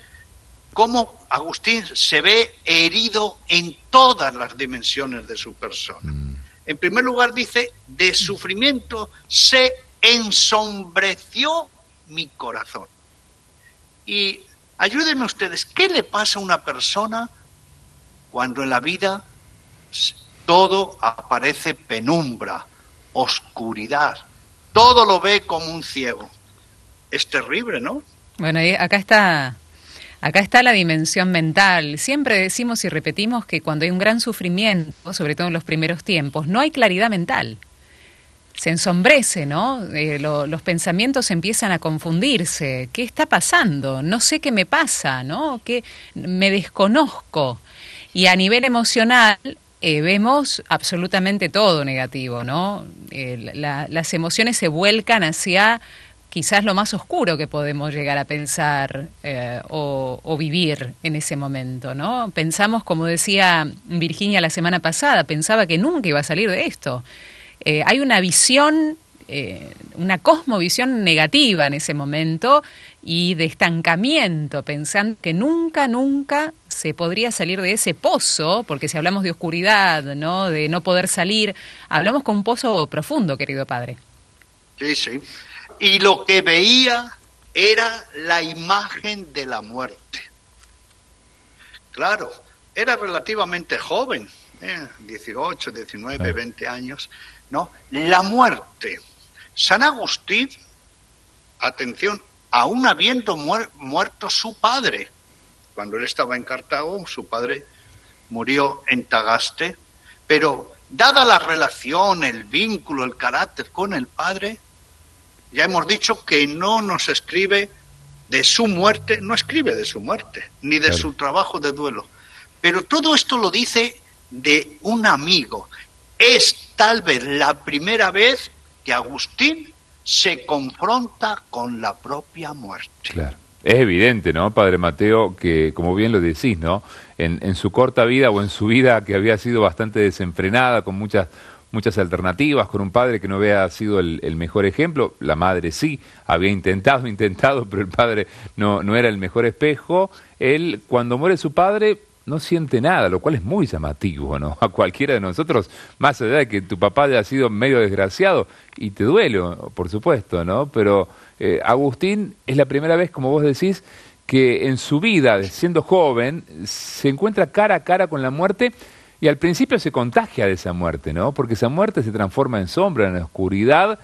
cómo Agustín se ve herido en todas las dimensiones de su persona. En primer lugar dice, de sufrimiento se ensombreció mi corazón. Y ayúdenme ustedes, ¿qué le pasa a una persona cuando en la vida todo aparece penumbra, oscuridad? Todo lo ve como un ciego. Es terrible, ¿no? Bueno, y acá está, acá está la dimensión mental. Siempre decimos y repetimos que cuando hay un gran sufrimiento, sobre todo en los primeros tiempos, no hay claridad mental. Se ensombrece, ¿no? Eh, lo- los pensamientos empiezan a confundirse. ¿Qué está pasando? No sé qué me pasa, ¿no? Que me desconozco. Y a nivel emocional eh, vemos absolutamente todo negativo, ¿no? La- las emociones se vuelcan hacia quizás lo más oscuro que podemos llegar a pensar eh, o, o vivir en ese momento, ¿no? Pensamos, como decía Virginia la semana pasada, pensaba que nunca iba a salir de esto. Eh, hay una visión, eh, una cosmovisión negativa en ese momento y de estancamiento, pensando que nunca, nunca se podría salir de ese pozo, porque si hablamos de oscuridad, ¿no? de no poder salir, hablamos con un pozo profundo, querido padre. Sí, sí. Y lo que veía era la imagen de la muerte. Claro, era relativamente joven, eh, 18, 19, Claro. 20 años, ¿no? La muerte. San Agustín, atención, aún habiendo muer- muerto su padre, cuando él estaba en Cartago, su padre murió en Tagaste, pero dada la relación, el vínculo, el carácter con el padre, ya hemos dicho que no nos escribe de su muerte, no escribe de su muerte, ni de Claro. su trabajo de duelo. Pero todo esto lo dice de un amigo. Es tal vez la primera vez que Agustín se confronta con la propia muerte. Claro. Es evidente, ¿no, Padre Mateo, que como bien lo decís, ¿no? En, su corta vida o en su vida que había sido bastante desenfrenada, con muchas, muchas alternativas, con un padre que no había sido el, el mejor ejemplo, la madre sí, había intentado, intentado, pero el padre no, no era el mejor espejo. Él, cuando muere su padre, no siente nada, lo cual es muy llamativo, ¿no? A cualquiera de nosotros, más allá de que tu papá haya sido medio desgraciado, y te duele, por supuesto, ¿no? Pero eh, Agustín es la primera vez, como vos decís, que en su vida, siendo joven, se encuentra cara a cara con la muerte y al principio se contagia de esa muerte, ¿no? Porque esa muerte se transforma en sombra, en oscuridad,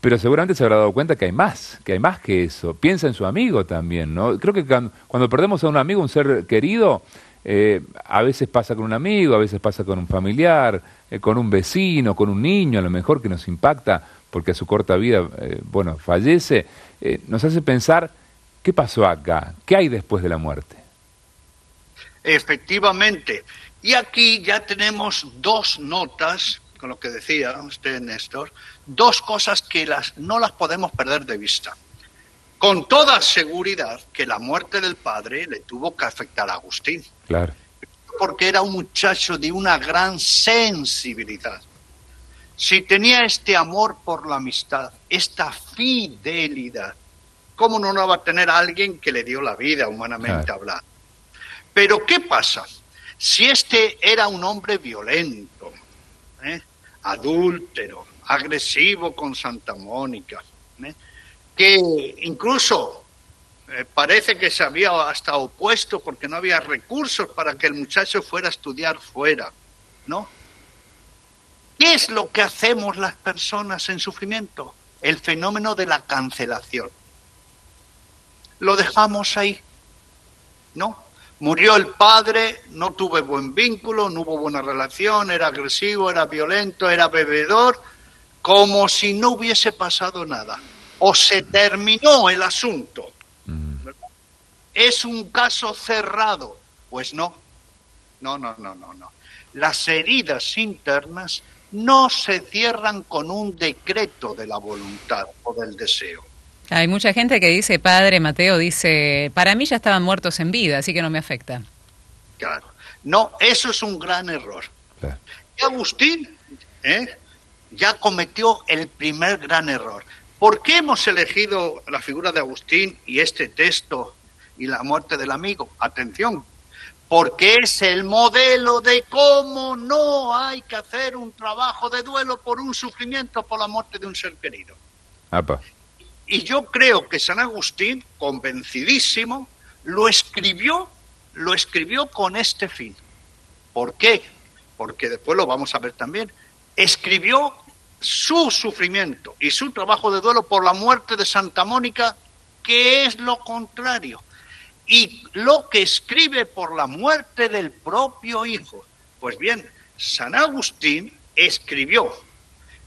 pero seguramente se habrá dado cuenta que hay más, que hay más que eso. Piensa en su amigo también, ¿no? Creo que cuando, cuando perdemos a un amigo, un ser querido, eh, a veces pasa con un amigo, a veces pasa con un familiar, eh, con un vecino, con un niño, a lo mejor que nos impacta porque a su corta vida, eh, bueno, fallece, eh, nos hace pensar, ¿qué pasó acá? ¿Qué hay después de la muerte? Efectivamente. Y aquí ya tenemos dos notas, con lo que decía usted, Néstor, dos cosas que las, no las podemos perder de vista. Con toda seguridad que la muerte del padre le tuvo que afectar a Agustín, Claro. porque era un muchacho de una gran sensibilidad. Si tenía este amor por la amistad, esta fidelidad, ¿cómo no la va a tener alguien que le dio la vida, humanamente Claro. hablando? Pero ¿qué pasa? Si este era un hombre violento, ¿eh? adúltero, agresivo con Santa Mónica, ¿eh? que incluso eh, parece que se había hasta opuesto porque no había recursos para que el muchacho fuera a estudiar fuera, ¿no? ¿Qué es lo que hacemos las personas en sufrimiento? El fenómeno de la cancelación. Lo dejamos ahí, ¿no? Murió el padre, no tuve buen vínculo, no hubo buena relación, era agresivo, era violento, era bebedor, como si no hubiese pasado nada. O se terminó el asunto. ¿Es un caso cerrado? Pues no. No, no, no, no, no. Las heridas internas no se cierran con un decreto de la voluntad o del deseo. Hay mucha gente que dice, padre Mateo, dice, para mí ya estaban muertos en vida, así que no me afecta. Claro. No, eso es un gran error. Claro. Y Agustín ¿eh? ya cometió el primer gran error. ¿Por qué hemos elegido la figura de Agustín y este texto y la muerte del amigo? Atención, porque es el modelo de cómo no hay que hacer un trabajo de duelo por un sufrimiento, por la muerte de un ser querido. Apa. Y yo creo que San Agustín, convencidísimo, lo escribió, lo escribió con este fin. ¿Por qué? Porque después lo vamos a ver también. Escribió su sufrimiento y su trabajo de duelo por la muerte de Santa Mónica, que es lo contrario. Y lo que escribe por la muerte del propio hijo. Pues bien, San Agustín escribió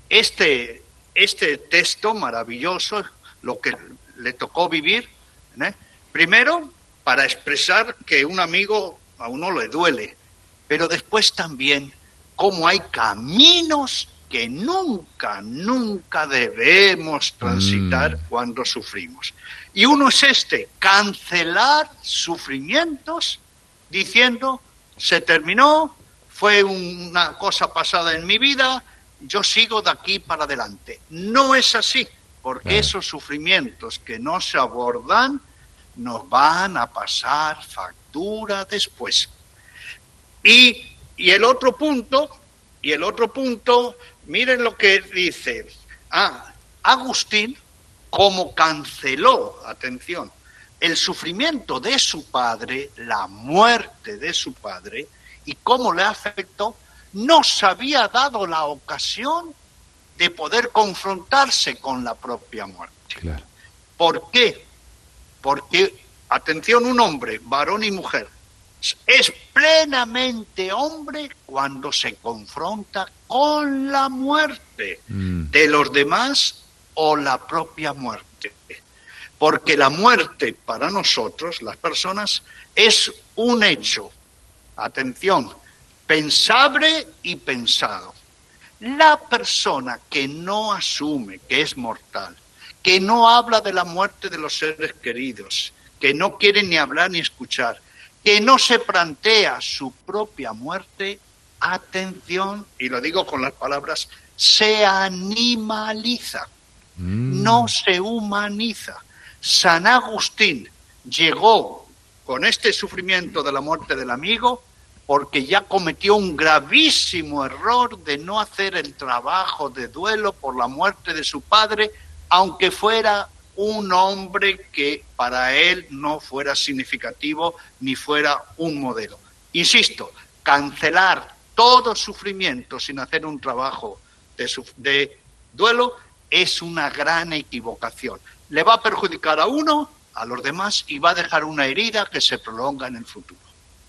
este, este texto maravilloso, lo que le tocó vivir, ¿eh? primero para expresar que un amigo a uno le duele, pero después también cómo hay caminos que nunca, nunca debemos transitar cuando sufrimos. Y uno es este, cancelar sufrimientos diciendo, se terminó, fue una cosa pasada en mi vida, yo sigo de aquí para adelante. No es así, porque Claro. esos sufrimientos que no se abordan nos van a pasar factura después. Y, y el otro punto, y el otro punto, miren lo que dice. Ah, Agustín, como canceló, atención, el sufrimiento de su padre, la muerte de su padre, y cómo le afectó, no se había dado la ocasión de poder confrontarse con la propia muerte. Claro. ¿Por qué? Porque, atención, un hombre, varón y mujer, es plenamente hombre cuando se confronta con la muerte Mm. de los demás o la propia muerte. Porque la muerte para nosotros, las personas, es un hecho, atención, pensable y pensado. La persona que no asume que es mortal, que no habla de la muerte de los seres queridos, que no quiere ni hablar ni escuchar, que no se plantea su propia muerte, atención, y lo digo con las palabras, se animaliza, Mm. no se humaniza. San Agustín llegó con este sufrimiento de la muerte del amigo porque ya cometió un gravísimo error de no hacer el trabajo de duelo por la muerte de su padre, aunque fuera un hombre que para él no fuera significativo ni fuera un modelo. Insisto, cancelar todo sufrimiento sin hacer un trabajo de, de duelo es una gran equivocación. Le va a perjudicar a uno, a los demás y va a dejar una herida que se prolonga en el futuro.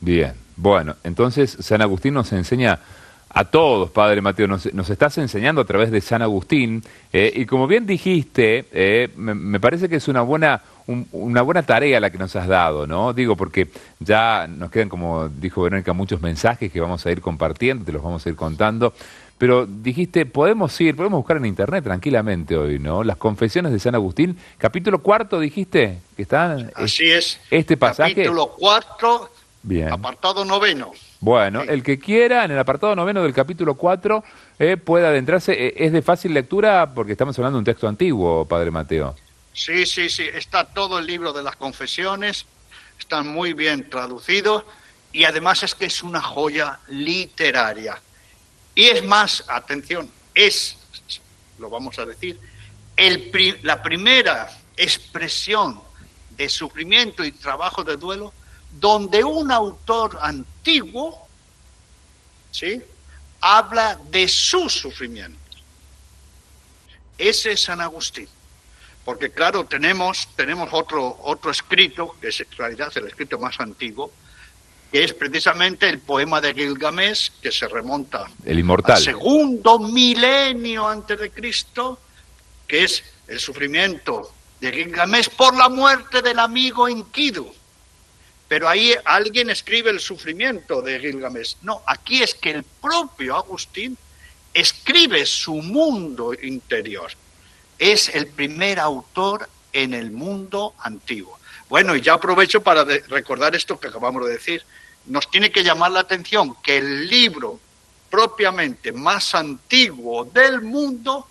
Bien, bueno, entonces San Agustín nos enseña a todos, Padre Mateo, nos, estás enseñando a través de San Agustín eh, y como bien dijiste, eh, me, parece que es una buena, una buena tarea la que nos has dado, ¿no? Digo, porque ya nos quedan, como dijo Verónica, muchos mensajes que vamos a ir compartiendo, te los vamos a ir contando. Pero dijiste, podemos ir, podemos buscar en internet tranquilamente hoy, ¿no? Las confesiones de San Agustín, capítulo cuarto, dijiste, que están. Así es. Este pasaje. Capítulo cuarto, Bien. apartado noveno. Bueno, el que quiera, en el apartado noveno del capítulo cuatro, eh, puede adentrarse. Eh, es de fácil lectura porque estamos hablando de un texto antiguo, Padre Mateo. Sí, sí, sí. Está todo el libro de las confesiones, están muy bien traducidos y además es que es una joya literaria y es más, atención, es, lo vamos a decir, el, la primera expresión de sufrimiento y trabajo de duelo donde un autor antiguo ¿sí? habla de su sufrimiento. Ese es San Agustín. Porque claro, tenemos, tenemos otro, otro escrito, que es en realidad el escrito más antiguo, que es precisamente el poema de Gilgamesh, que se remonta el inmortal. al segundo milenio antes de Cristo, que es el sufrimiento de Gilgamesh por la muerte del amigo Enkidu. Pero ahí alguien escribe el sufrimiento de Gilgamesh. No, aquí es que el propio Agustín escribe su mundo interior. Es el primer autor en el mundo antiguo. Bueno, y ya aprovecho para recordar esto que acabamos de decir nos tiene que llamar la atención que el libro propiamente más antiguo del mundo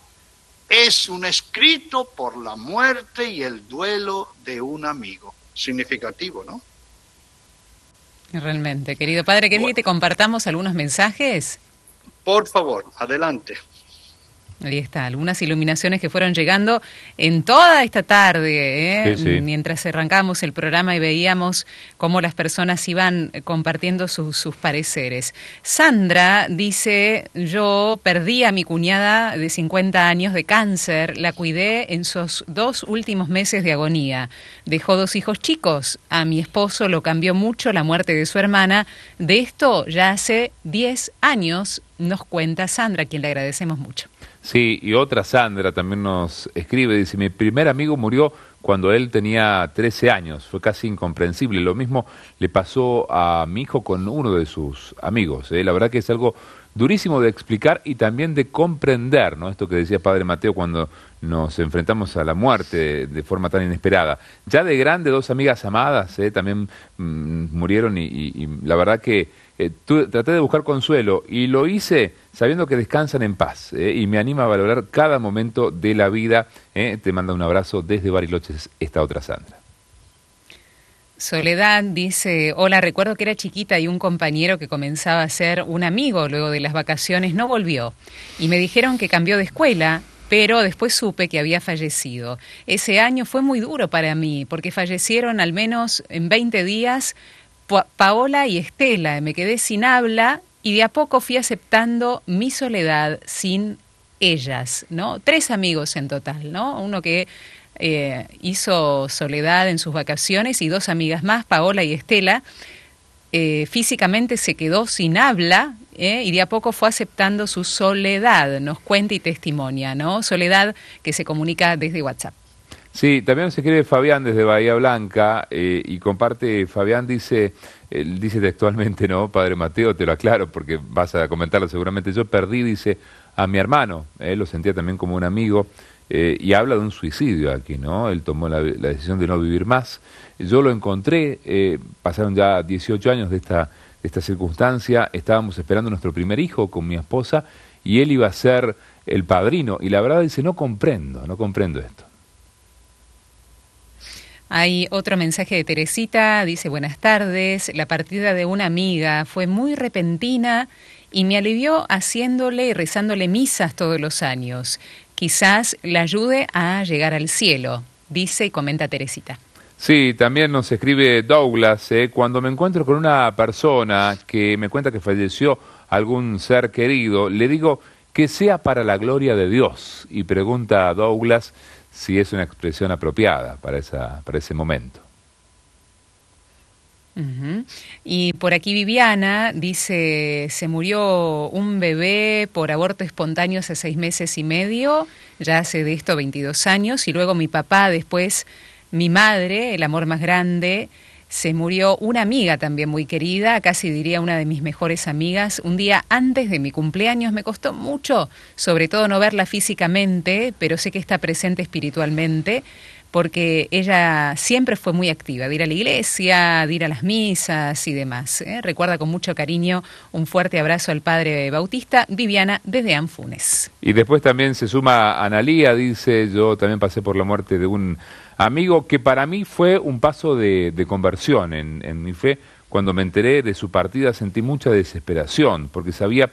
es un escrito por la muerte y el duelo de un amigo. Significativo, ¿no? Realmente, querido padre, ¿querés que te compartamos algunos mensajes? Por favor, adelante. Ahí está, algunas iluminaciones que fueron llegando en toda esta tarde, ¿eh? mientras arrancamos el programa y veíamos cómo las personas iban compartiendo sus pareceres. Sandra dice, yo perdí a mi cuñada de 50 años de cáncer, la cuidé en sus dos últimos meses de agonía. Dejó dos hijos chicos, a mi esposo lo cambió mucho la muerte de su hermana. De esto ya hace 10 años, nos cuenta Sandra, a quien le agradecemos mucho. Sí, y otra Sandra también nos escribe, dice, mi primer amigo murió cuando él tenía 13 años, fue casi incomprensible. Lo mismo le pasó a mi hijo con uno de sus amigos. ¿eh? La verdad que es algo durísimo de explicar y también de comprender, ¿no? Esto que decía Padre Mateo cuando nos enfrentamos a la muerte de, forma tan inesperada. Ya de grande, dos amigas amadas ¿eh? también mm, murieron y, la verdad que eh, traté de buscar consuelo y lo hice sabiendo que descansan en paz eh, y me anima a valorar cada momento de la vida. Eh. Te manda un abrazo desde Bariloches, esta otra Sandra. Soledad dice, hola, recuerdo que era chiquita y un compañero que comenzaba a ser un amigo luego de las vacaciones no volvió y me dijeron que cambió de escuela, pero después supe que había fallecido. Ese año fue muy duro para mí porque fallecieron al menos en 20 días Paola y Estela. Me quedé sin habla y de a poco fui aceptando mi soledad sin ellas, ¿no? Tres amigos en total, ¿no? Uno que eh, hizo soledad en sus vacaciones y dos amigas más, Paola y Estela. Eh, físicamente se quedó sin habla ¿eh? y de a poco fue aceptando su soledad, nos cuenta y testimonia, ¿no? Soledad que se comunica desde WhatsApp. Sí, también se escribe Fabián desde Bahía Blanca y comparte, Fabián dice, él dice textualmente, ¿no? Padre Mateo, te lo aclaro porque vas a comentarlo seguramente. Yo perdí, dice, a mi hermano. Él lo sentía también como un amigo. Eh, y habla de un suicidio aquí, ¿no? Él tomó la, decisión de no vivir más. Yo lo encontré, eh, pasaron ya 18 años de esta, de esta circunstancia, estábamos esperando nuestro primer hijo con mi esposa y él iba a ser el padrino. Y la verdad dice, no comprendo, no comprendo esto. Hay otro mensaje de Teresita, dice buenas tardes, la partida de una amiga fue muy repentina y me alivió haciéndole y rezándole misas todos los años. Quizás la ayude a llegar al cielo. dice y comenta Teresita. Sí, también nos escribe Douglas, eh, cuando me encuentro con una persona que me cuenta que falleció algún ser querido, le digo que sea para la gloria de Dios y pregunta a Douglas si es una expresión apropiada para, esa, para ese momento. Y por aquí Viviana dice, se murió un bebé por aborto espontáneo hace seis meses y medio, ya hace de esto 22 años, y luego mi papá, después mi madre, el amor más grande, se murió una amiga también muy querida, casi diría una de mis mejores amigas, un día antes de mi cumpleaños. Me costó mucho, sobre todo no verla físicamente, pero sé que está presente espiritualmente, porque ella siempre fue muy activa, de ir a la iglesia, de ir a las misas y demás. ¿eh? Recuerda con mucho cariño un fuerte abrazo al padre Bautista, Viviana, desde Anfunes. Y después también se suma Analía, dice, yo también pasé por la muerte de un amigo que para mí fue un paso de, conversión en mi fe. Cuando me enteré de su partida sentí mucha desesperación, porque sabía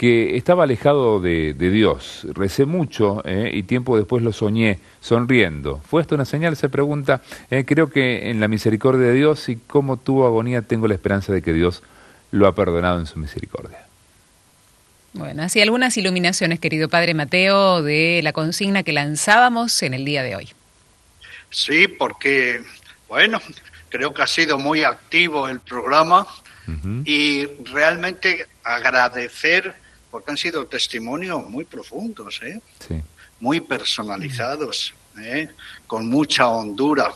que estaba alejado de, de Dios. Recé mucho eh, y tiempo después lo soñé sonriendo. ¿Fue esto una señal? Se pregunta. Eh, creo que en la misericordia de Dios y como tuvo agonía tengo la esperanza de que Dios lo ha perdonado en su misericordia. Bueno, así algunas iluminaciones, querido padre Mateo, de la consigna que lanzábamos en el día de hoy. Sí, porque, bueno, creo que ha sido muy activo el programa y realmente agradecer, porque han sido testimonios muy profundos, ¿eh? Sí. muy personalizados, ¿eh? con mucha hondura.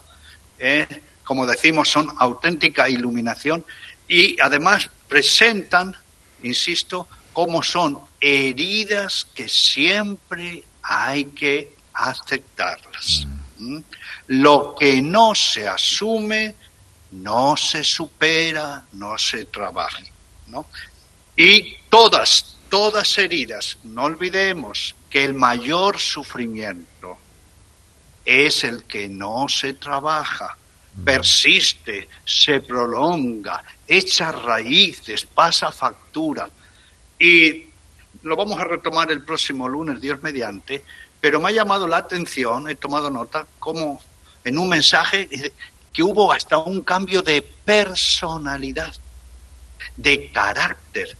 ¿eh? Como decimos, son auténtica iluminación y además presentan, insisto, cómo son heridas que siempre hay que aceptarlas. ¿Mm? Lo que no se asume, no se supera, no se trabaja. ¿no? Y todas, todas heridas, no olvidemos que el mayor sufrimiento es el que no se trabaja, persiste, se prolonga, echa raíces, pasa factura. Y lo vamos a retomar el próximo lunes, Dios mediante, pero me ha llamado la atención, he tomado nota, como en un mensaje que hubo hasta un cambio de personalidad, de carácter.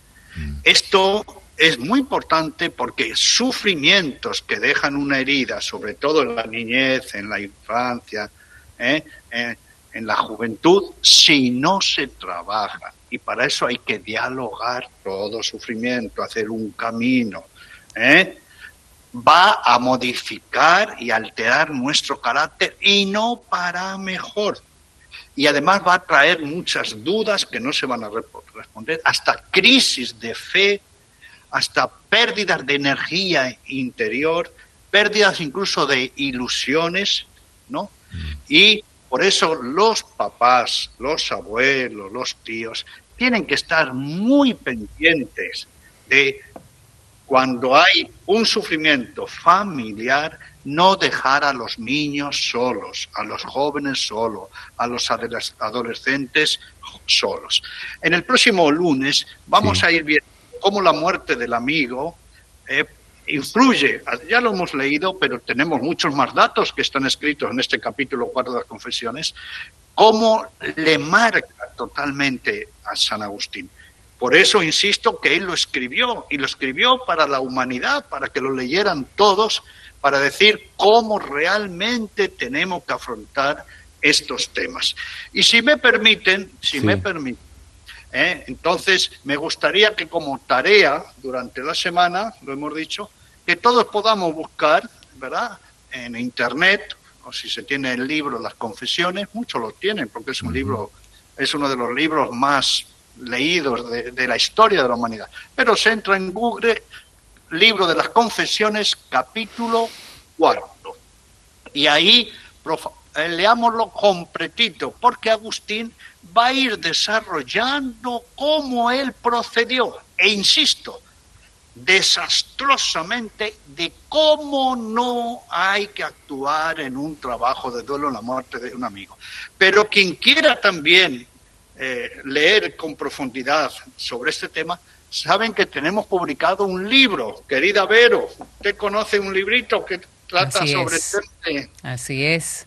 Esto es muy importante porque sufrimientos que dejan una herida, sobre todo en la niñez, en la infancia, ¿eh? Eh, en la juventud, si no se trabaja, y para eso hay que dialogar todo sufrimiento, hacer un camino, ¿eh? va a modificar y alterar nuestro carácter y no para mejor. Y además va a traer muchas dudas que no se van a responder, hasta crisis de fe, hasta pérdidas de energía interior, pérdidas incluso de ilusiones, ¿no? Y por eso los papás, los abuelos, los tíos, tienen que estar muy pendientes de cuando hay un sufrimiento familiar, no dejar a los niños solos, a los jóvenes solos, a los adoles- adolescentes solos. En el próximo lunes vamos Sí. a ir viendo cómo la muerte del amigo eh, influye, ya lo hemos leído, pero tenemos muchos más datos que están escritos en este capítulo 4 de las confesiones, cómo le marca totalmente a San Agustín. Por eso insisto que él lo escribió y lo escribió para la humanidad, para que lo leyeran todos, para decir cómo realmente tenemos que afrontar estos temas. Y si me permiten, si Sí. me permiten, ¿eh? entonces me gustaría que como tarea durante la semana, lo hemos dicho, que todos podamos buscar, ¿verdad? En internet, o si se tiene el libro Las Confesiones, muchos lo tienen, porque es un libro, es uno de los libros más leídos de, de la historia de la humanidad. Pero se entra en Google, libro de las confesiones, capítulo cuarto. Y ahí eh, leámoslo completito, porque Agustín va a ir desarrollando cómo él procedió. E insisto, desastrosamente de cómo no hay que actuar en un trabajo de duelo en la muerte de un amigo. Pero quien quiera también eh, leer con profundidad sobre este tema, saben que tenemos publicado un libro, querida Vero, usted conoce un librito que trata Así sobre es. el tema Así es.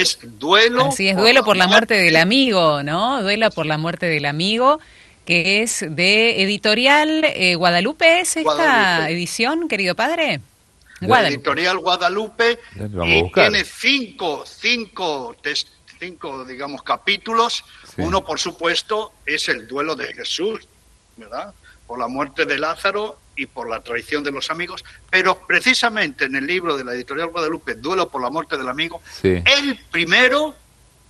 Es duelo. Así es, duelo por la muerte del amigo, ¿no? Duelo por la muerte del amigo, que es de editorial eh, Guadalupe, ¿es esta Guadalupe. edición, querido padre? Guadalupe. editorial Guadalupe y buscar. tiene cinco, cinco, cinco, digamos, capítulos. Sí. Uno, por supuesto, es el duelo de Jesús, ¿verdad? Por la muerte de Lázaro y por la traición de los amigos. Pero precisamente en el libro de la editorial Guadalupe, Duelo por la muerte del amigo, Sí. el primero,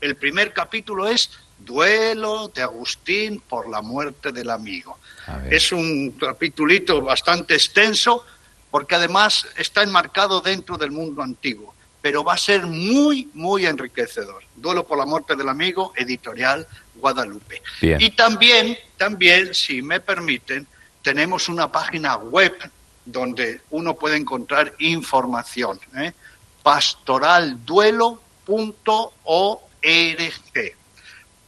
el primer capítulo es Duelo de Agustín por la muerte del amigo. Es un capitulito bastante extenso porque además está enmarcado dentro del mundo antiguo, pero va a ser muy, muy enriquecedor. Duelo por la muerte del amigo, editorial Guadalupe. Bien. Y también, también, si me permiten, tenemos una página web donde uno puede encontrar información, ¿eh? pastoralduelo.org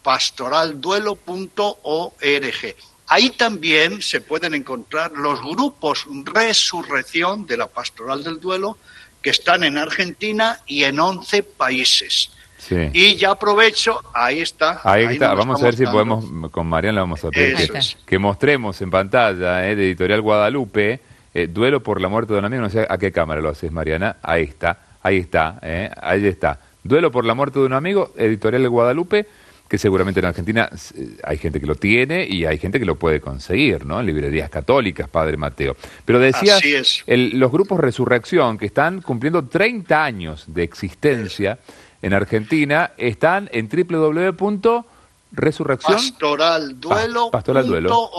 pastoralduelo.org. Ahí también se pueden encontrar los grupos Resurrección de la Pastoral del Duelo que están en Argentina y en 11 países. Sí. Y ya aprovecho, ahí está. Ahí está, vamos a ver si podemos, con Mariana vamos a pedir que, mostremos en pantalla eh, de Editorial Guadalupe, eh, Duelo por la muerte de un amigo, no sé a qué cámara lo haces Mariana, ahí está, ahí está, eh, ahí está. Duelo por la muerte de un amigo, Editorial Guadalupe, que seguramente en Argentina eh, hay gente que lo tiene y hay gente que lo puede conseguir, ¿no? Librerías católicas, Padre Mateo. Pero decías, el- los grupos Resurrección, que están cumpliendo 30 años de existencia en Argentina, están en www.resurrección. pastoralduelo.org. Pa- pastoralduelo.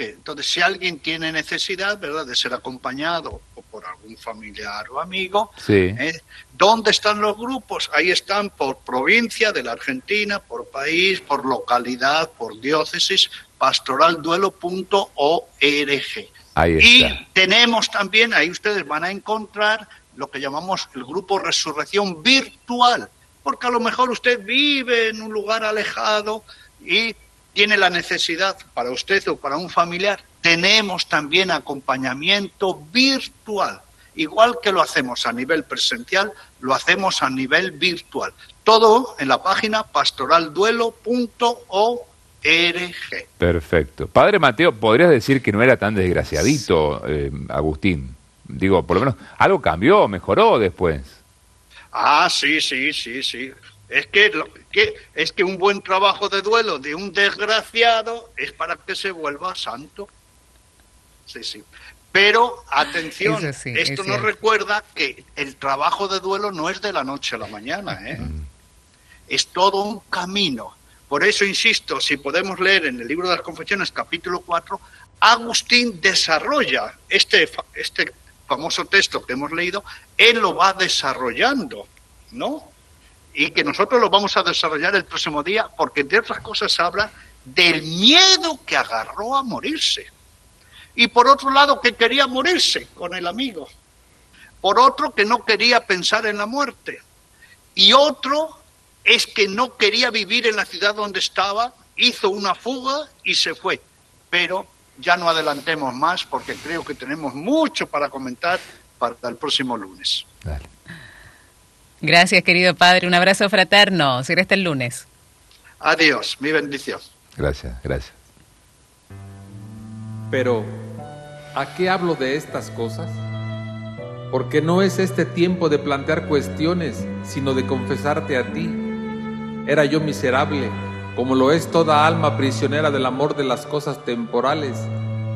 Entonces, si alguien tiene necesidad, ¿verdad?, de ser acompañado o por algún familiar o amigo, Sí. ¿eh? ¿dónde están los grupos? Ahí están por provincia de la Argentina, por país, por localidad, por diócesis, pastoralduelo.org. Ahí Y está. tenemos también, ahí ustedes van a encontrar lo que llamamos el grupo Resurrección Virtual, porque a lo mejor usted vive en un lugar alejado y tiene la necesidad para usted o para un familiar. Tenemos también acompañamiento virtual. Igual que lo hacemos a nivel presencial, lo hacemos a nivel virtual. Todo en la página pastoralduelo.org. Perfecto. Padre Mateo, podrías decir que no era tan desgraciadito, eh, Agustín. Digo, por lo menos algo cambió, mejoró después. Ah, sí, sí, sí, sí. Es que, lo- que- es que un buen trabajo de duelo de un desgraciado es para que se vuelva santo. Sí, sí. Pero atención, sí, esto es nos recuerda que el trabajo de duelo no es de la noche a la mañana, ¿eh? es todo un camino. Por eso insisto, si podemos leer en el libro de las confesiones, capítulo 4, Agustín desarrolla este, este famoso texto que hemos leído, él lo va desarrollando, ¿no? Y que nosotros lo vamos a desarrollar el próximo día, porque de otras cosas habla del miedo que agarró a morirse. Y por otro lado, que quería morirse con el amigo. Por otro, que no quería pensar en la muerte. Y otro es que no quería vivir en la ciudad donde estaba, hizo una fuga y se fue. Pero ya no adelantemos más porque creo que tenemos mucho para comentar para el próximo lunes. Dale. Gracias, querido padre. Un abrazo fraterno. Será hasta el lunes. Adiós, mi bendición. Gracias, gracias. Pero, ¿a qué hablo de estas cosas? Porque no es este tiempo de plantear cuestiones, sino de confesarte a ti. Era yo miserable, como lo es toda alma prisionera del amor de las cosas temporales,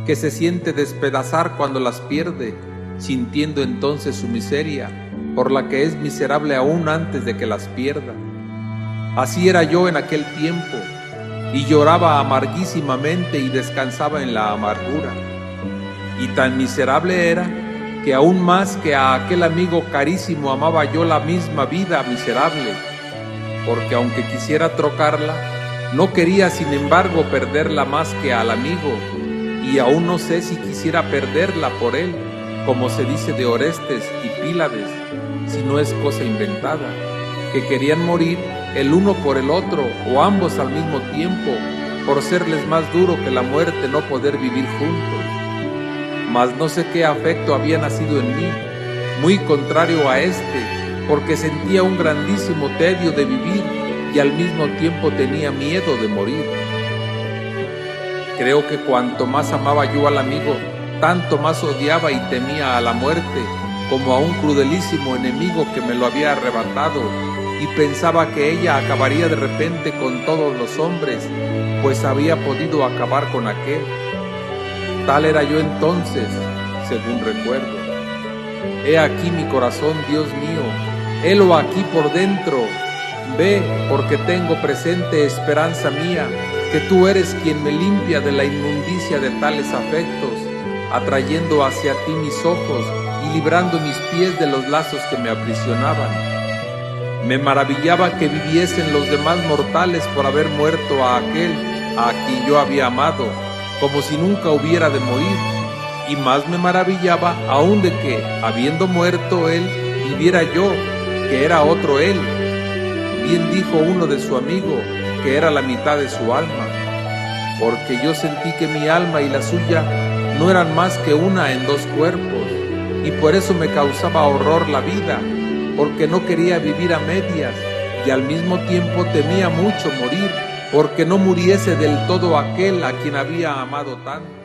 que se siente despedazar cuando las pierde, sintiendo entonces su miseria, por la que es miserable aún antes de que las pierda. Así era yo en aquel tiempo, y lloraba amarguísimamente y descansaba en la amargura. Y tan miserable era que aún más que a aquel amigo carísimo amaba yo la misma vida miserable, porque aunque quisiera trocarla, no quería sin embargo perderla más que al amigo, y aún no sé si quisiera perderla por él, como se dice de Orestes y Pílades, si no es cosa inventada, que querían morir el uno por el otro o ambos al mismo tiempo, por serles más duro que la muerte no poder vivir juntos. Mas no sé qué afecto había nacido en mí, muy contrario a este, porque sentía un grandísimo tedio de vivir y al mismo tiempo tenía miedo de morir. Creo que cuanto más amaba yo al amigo, tanto más odiaba y temía a la muerte, como a un crudelísimo enemigo que me lo había arrebatado, y pensaba que ella acabaría de repente con todos los hombres, pues había podido acabar con aquel. Tal era yo entonces, según recuerdo. He aquí mi corazón, Dios mío, helo aquí por dentro. Ve, porque tengo presente esperanza mía, que tú eres quien me limpia de la inmundicia de tales afectos, atrayendo hacia ti mis ojos y librando mis pies de los lazos que me aprisionaban. Me maravillaba que viviesen los demás mortales por haber muerto a aquel a quien yo había amado, como si nunca hubiera de morir, y más me maravillaba aún de que, habiendo muerto él, viviera yo, que era otro él. Dijo uno de su amigo, que era la mitad de su alma, porque yo sentí que mi alma y la suya no eran más que una en dos cuerpos, y por eso me causaba horror la vida, porque no quería vivir a medias, y al mismo tiempo temía mucho morir, porque no muriese del todo aquel a quien había amado tanto.